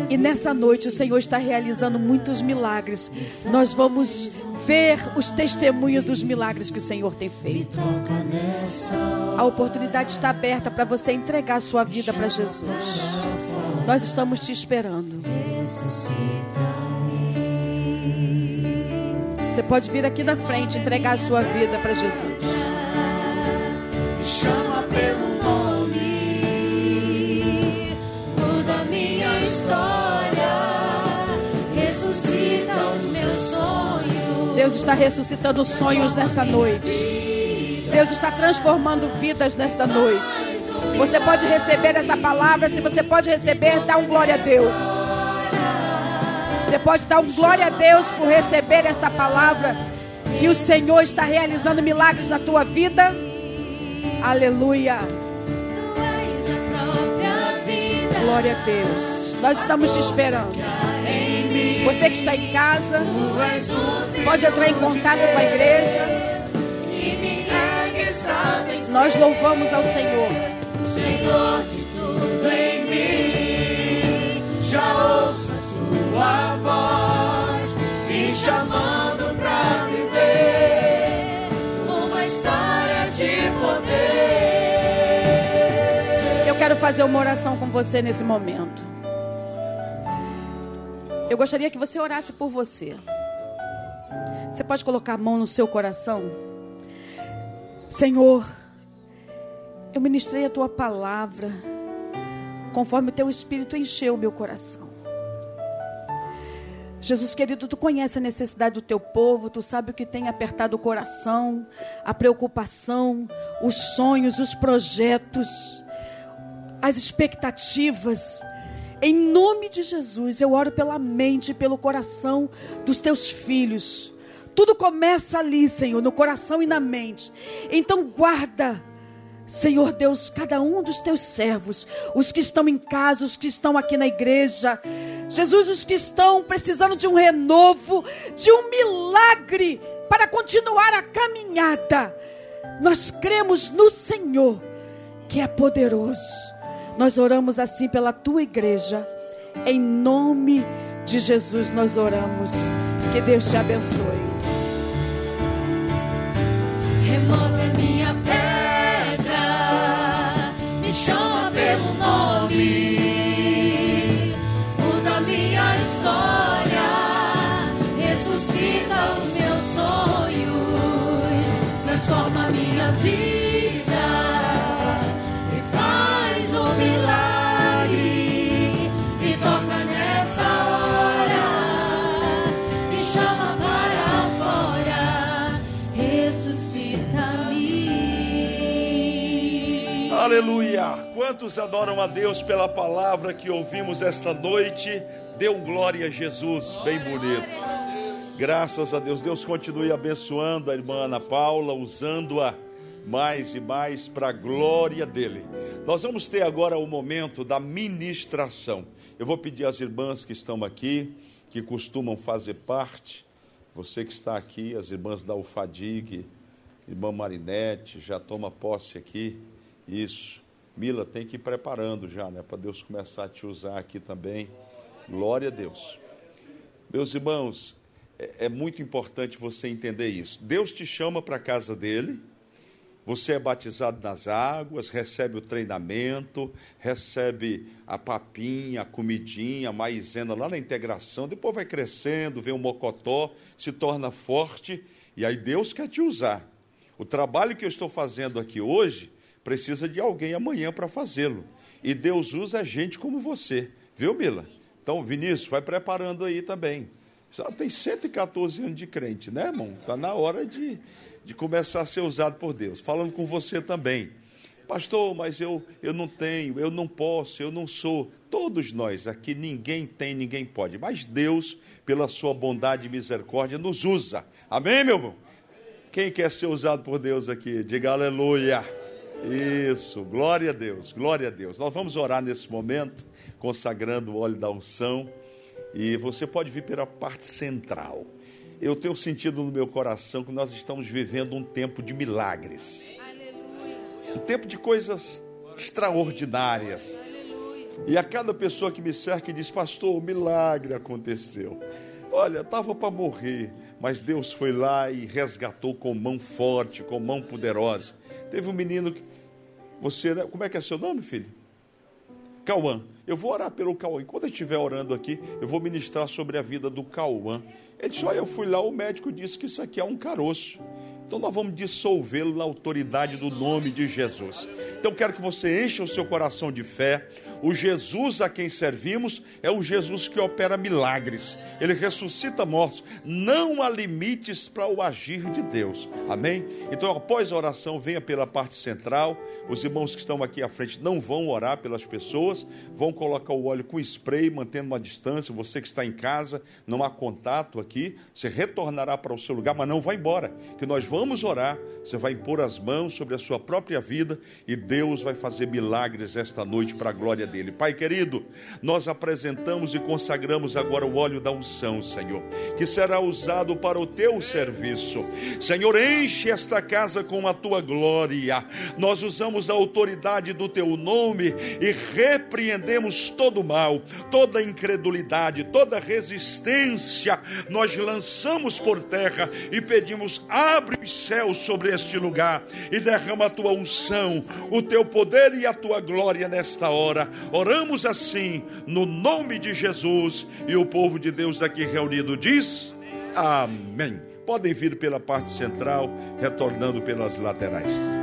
E nessa noite o Senhor está realizando muitos milagres. Nós vamos ver os testemunhos dos milagres que o Senhor tem feito. A oportunidade está aberta para você entregar a sua vida para Jesus. Nós estamos te esperando. Você pode vir aqui na frente entregar a sua vida para Jesus. Chama pelo Deus está ressuscitando sonhos nessa noite. Deus está transformando vidas nesta noite. Você pode receber essa palavra. Se você pode receber, dá um glória a Deus. Você pode dar um glória a Deus por receber esta palavra. Que o Senhor está realizando milagres na tua vida. Aleluia. Glória a Deus. Nós estamos te esperando. Você que está em casa, pode entrar em contato com a igreja. Nós louvamos ao Senhor. Senhor de tudo em mim, já ouço a sua voz, me chamando para viver uma história de poder. Eu quero fazer uma oração com você nesse momento. Eu gostaria que você orasse por você. Você pode colocar a mão no seu coração? Senhor, eu ministrei a tua palavra conforme o teu espírito encheu o meu coração. Jesus querido, tu conhece a necessidade do teu povo, tu sabe o que tem apertado o coração, a preocupação, os sonhos, os projetos, as expectativas. Em nome de Jesus, eu oro pela mente e pelo coração dos teus filhos. Tudo começa ali, Senhor, no coração e na mente. Então guarda, Senhor Deus, cada um dos teus servos, os que estão em casa, os que estão aqui na igreja. Jesus, os que estão precisando de um renovo, de um milagre para continuar a caminhada. Nós cremos no Senhor, que é poderoso nós oramos assim pela tua igreja. Em nome de Jesus nós oramos. Que Deus te abençoe. Remove chama pelo nome, Quantos adoram a Deus pela palavra que ouvimos esta noite? Dê um glória a Jesus, bem bonito. Graças a Deus. Deus continue abençoando a irmã Ana Paula, usando-a mais e mais para a glória dele. Nós vamos ter agora o momento da ministração. Eu vou pedir às irmãs que estão aqui, que costumam fazer parte, você que está aqui, as irmãs da UFADIG, irmã Marinete, já toma posse aqui. Isso. Mila, tem que ir preparando já, né? Para Deus começar a te usar aqui também. Glória a Deus. Meus irmãos, é, é muito importante você entender isso. Deus te chama para a casa dele você é batizado nas águas, recebe o treinamento, recebe a papinha, a comidinha, a maisena lá na integração, depois vai crescendo, vem o mocotó, se torna forte, e aí Deus quer te usar. O trabalho que eu estou fazendo aqui hoje precisa de alguém amanhã para fazê-lo. E Deus usa gente como você, viu, Mila? Então, Vinícius, vai preparando aí também. Já tem 114 anos de crente, né, irmão? Está na hora de, de começar a ser usado por Deus. Falando com você também. Pastor, mas eu, eu não tenho, eu não posso, eu não sou. Todos nós aqui, ninguém tem, ninguém pode. Mas Deus, pela sua bondade e misericórdia, nos usa. Amém, meu irmão? Quem quer ser usado por Deus aqui? Diga aleluia. Isso, glória a Deus, glória a Deus. Nós vamos orar nesse momento, consagrando o óleo da unção. E você pode vir pela parte central eu tenho sentido no meu coração que nós estamos vivendo um tempo de milagres. Um tempo de coisas extraordinárias. E a cada pessoa que me cerca diz: Pastor, o milagre aconteceu. Olha, estava para morrer, mas Deus foi lá e resgatou com mão forte, com mão poderosa. Teve um menino que. Você, né? como é que é seu nome, filho? Cauã. Eu vou orar pelo Cauã. Enquanto eu estiver orando aqui, eu vou ministrar sobre a vida do Cauã. Ele disse: Olha, eu fui lá, o médico disse que isso aqui é um caroço. Então nós vamos dissolvê-lo na autoridade do nome de Jesus. Então quero que você encha o seu coração de fé. O Jesus a quem servimos é o Jesus que opera milagres. Ele ressuscita mortos. Não há limites para o agir de Deus. Amém? Então, após a oração, venha pela parte central. Os irmãos que estão aqui à frente não vão orar pelas pessoas, vão colocar o óleo com spray, mantendo uma distância. Você que está em casa, não há contato aqui, você retornará para o seu lugar, mas não vai embora, que nós vamos orar. Você vai impor as mãos sobre a sua própria vida e Deus vai fazer milagres esta noite para a glória dele. Pai querido, nós apresentamos e consagramos agora o óleo da unção, Senhor, que será usado para o teu serviço. Senhor, enche esta casa com a tua glória. Nós usamos a autoridade do teu nome e repreendemos todo mal, toda incredulidade, toda resistência. Nós lançamos por terra e pedimos: abre os céus sobre este lugar e derrama a tua unção, o teu poder e a tua glória nesta hora. Oramos assim, no nome de Jesus, e o povo de Deus aqui reunido diz: Amém. Podem vir pela parte central, retornando pelas laterais.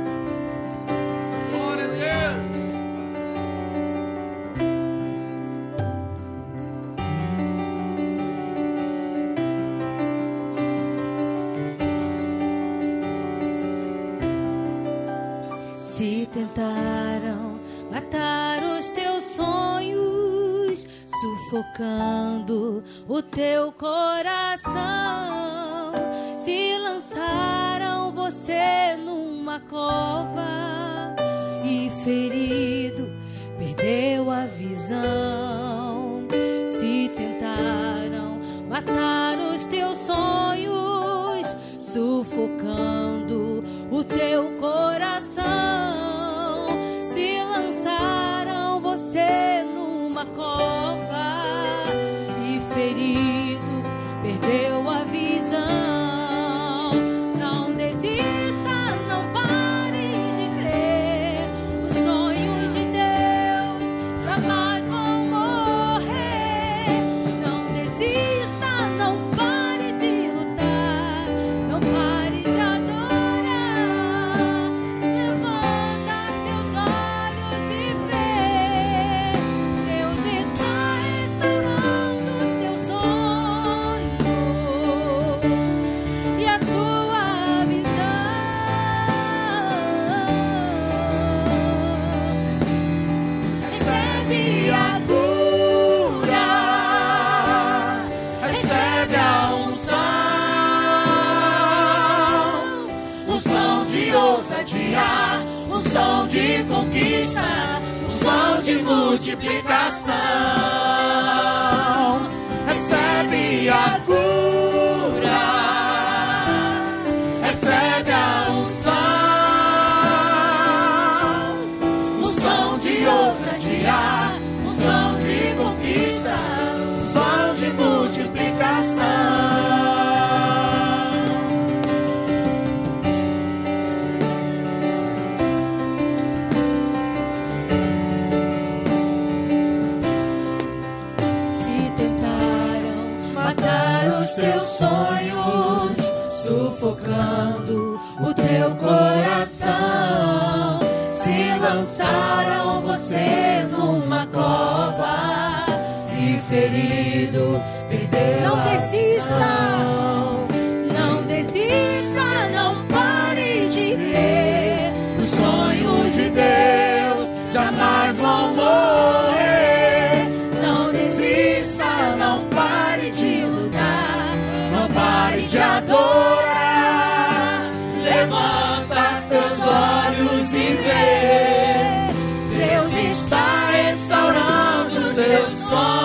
Restaurando teus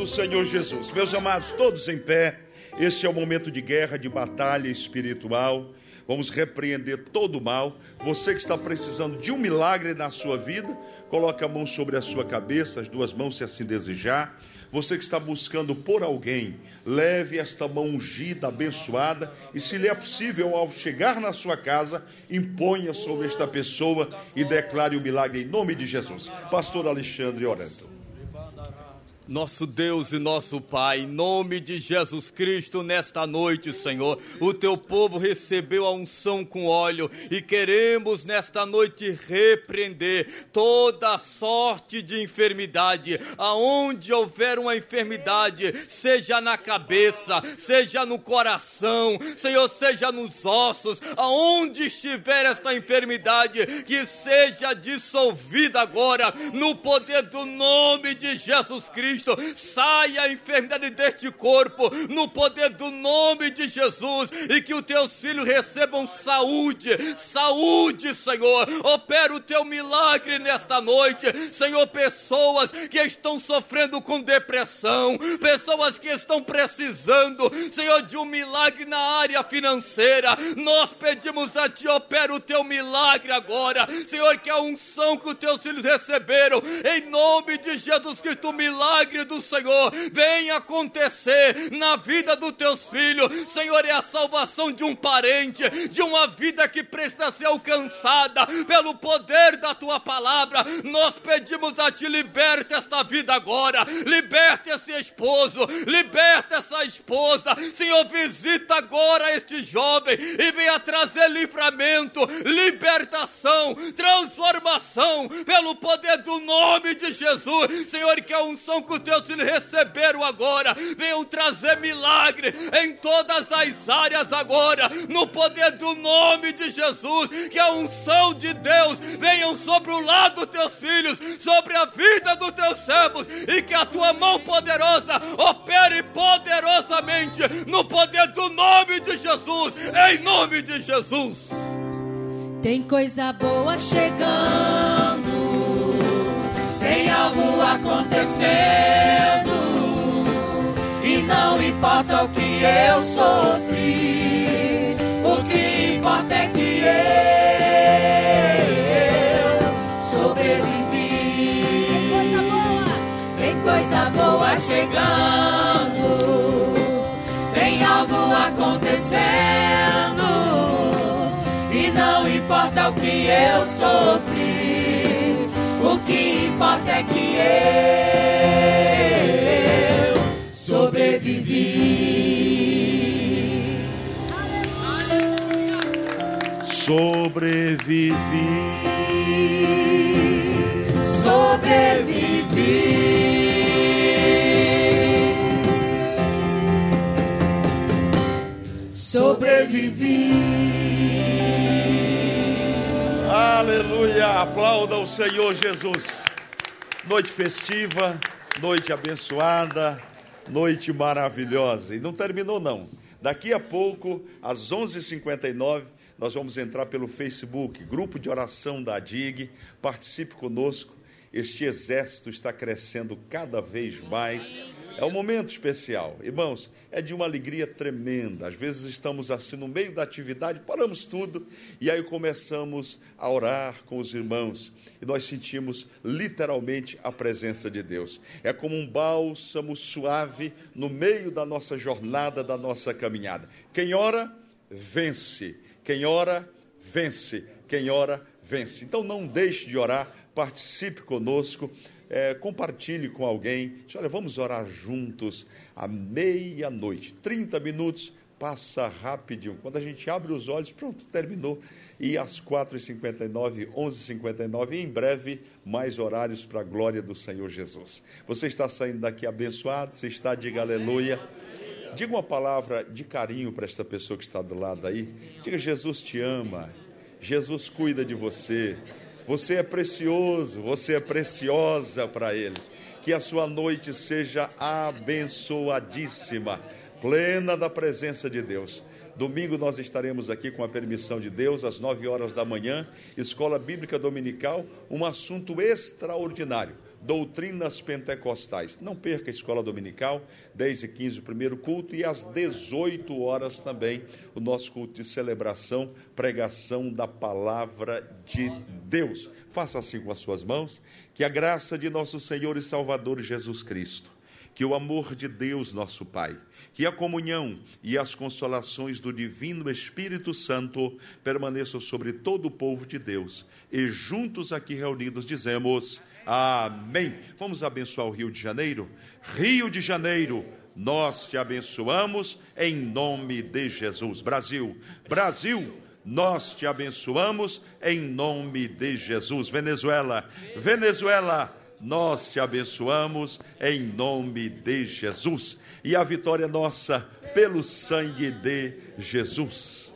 do Senhor Jesus. Meus amados, todos em pé. Este é o momento de guerra, de batalha espiritual. Vamos repreender todo o mal. Você que está precisando de um milagre na sua vida, coloque a mão sobre a sua cabeça, as duas mãos se assim desejar. Você que está buscando por alguém, leve esta mão ungida, abençoada, e se lhe é possível, ao chegar na sua casa, imponha sobre esta pessoa e declare o milagre em nome de Jesus. Pastor Alexandre orando. Nosso Deus e nosso Pai, em nome de Jesus Cristo, nesta noite, Senhor, o teu povo recebeu a unção com óleo e queremos nesta noite repreender toda sorte de enfermidade, aonde houver uma enfermidade, seja na cabeça, seja no coração, Senhor, seja nos ossos, aonde estiver esta enfermidade, que seja dissolvida agora no poder do nome de Jesus Cristo. Saia a enfermidade deste corpo no poder do nome de Jesus e que os teus filhos recebam saúde, saúde, Senhor. Opera o teu milagre nesta noite, Senhor. Pessoas que estão sofrendo com depressão, pessoas que estão precisando, Senhor, de um milagre na área financeira. Nós pedimos a Ti, opera o teu milagre agora, Senhor, que a unção que os teus filhos receberam, em nome de Jesus Cristo, o milagre do Senhor venha acontecer na vida dos teus filhos, Senhor, é a salvação de um parente, de uma vida que precisa ser alcançada pelo poder da tua palavra. Nós pedimos a Ti, liberta esta vida agora, liberta esse esposo, liberta essa esposa, Senhor, visita agora este jovem e venha trazer livramento, libertação, transformação pelo poder do nome de Jesus, Senhor, que a unção que os teus filhos receberam agora, venham trazer milagre em todas as áreas agora, no poder do nome de Jesus, que a unção de Deus venham sobre o lado dos teus filhos, sobre a vida dos teus servos, e que a tua mão poderosa opere poderosamente no poder do nome de Jesus, em nome de Jesus. Tem coisa boa chegando, tem algo acontecendo, e não importa o que eu sofri, o que importa é que eu sobrevivi. Tem coisa boa chegando, tem algo acontecendo. E não importa o que eu sofri, importa é que eu sobrevivi. Sobrevivi. Sobrevivi. Sobrevivi. Aleluia! Aplauda o Senhor Jesus. Noite festiva, noite abençoada, noite maravilhosa. E não terminou, não. Daqui a pouco, às 11h59, nós vamos entrar pelo Facebook, grupo de oração da DIG. Participe conosco. Este exército está crescendo cada vez mais. É um momento especial. Irmãos, é de uma alegria tremenda. Às vezes estamos assim no meio da atividade, paramos tudo e aí começamos a orar com os irmãos. E nós sentimos literalmente a presença de Deus. É como um bálsamo suave no meio da nossa jornada, da nossa caminhada. Quem ora, vence. Quem ora, vence. Quem ora, vence. Então não deixe de orar, participe conosco, é, compartilhe com alguém. Diz, Olha, vamos orar juntos à meia-noite, 30 minutos, passa rapidinho. Quando a gente abre os olhos, pronto, terminou. E às 4h59, 11h59, e em breve, mais horários para a glória do Senhor Jesus. Você está saindo daqui abençoado, você está, diga aleluia. Diga uma palavra de carinho para esta pessoa que está do lado aí. Diga: Jesus te ama, Jesus cuida de você. Você é precioso, você é preciosa para Ele. Que a sua noite seja abençoadíssima, plena da presença de Deus. Domingo nós estaremos aqui com a permissão de Deus, às nove horas da manhã, Escola Bíblica Dominical, um assunto extraordinário doutrinas pentecostais. Não perca a escola dominical, 10 e 15 o primeiro culto e às 18 horas também o nosso culto de celebração, pregação da palavra de Deus. Faça assim com as suas mãos, que a graça de nosso Senhor e Salvador Jesus Cristo, que o amor de Deus, nosso Pai, que a comunhão e as consolações do Divino Espírito Santo permaneçam sobre todo o povo de Deus. E juntos aqui reunidos dizemos: Amém. Vamos abençoar o Rio de Janeiro? Rio de Janeiro, nós te abençoamos em nome de Jesus. Brasil, Brasil, nós te abençoamos em nome de Jesus. Venezuela, Venezuela, nós te abençoamos em nome de Jesus. E a vitória é nossa pelo sangue de Jesus.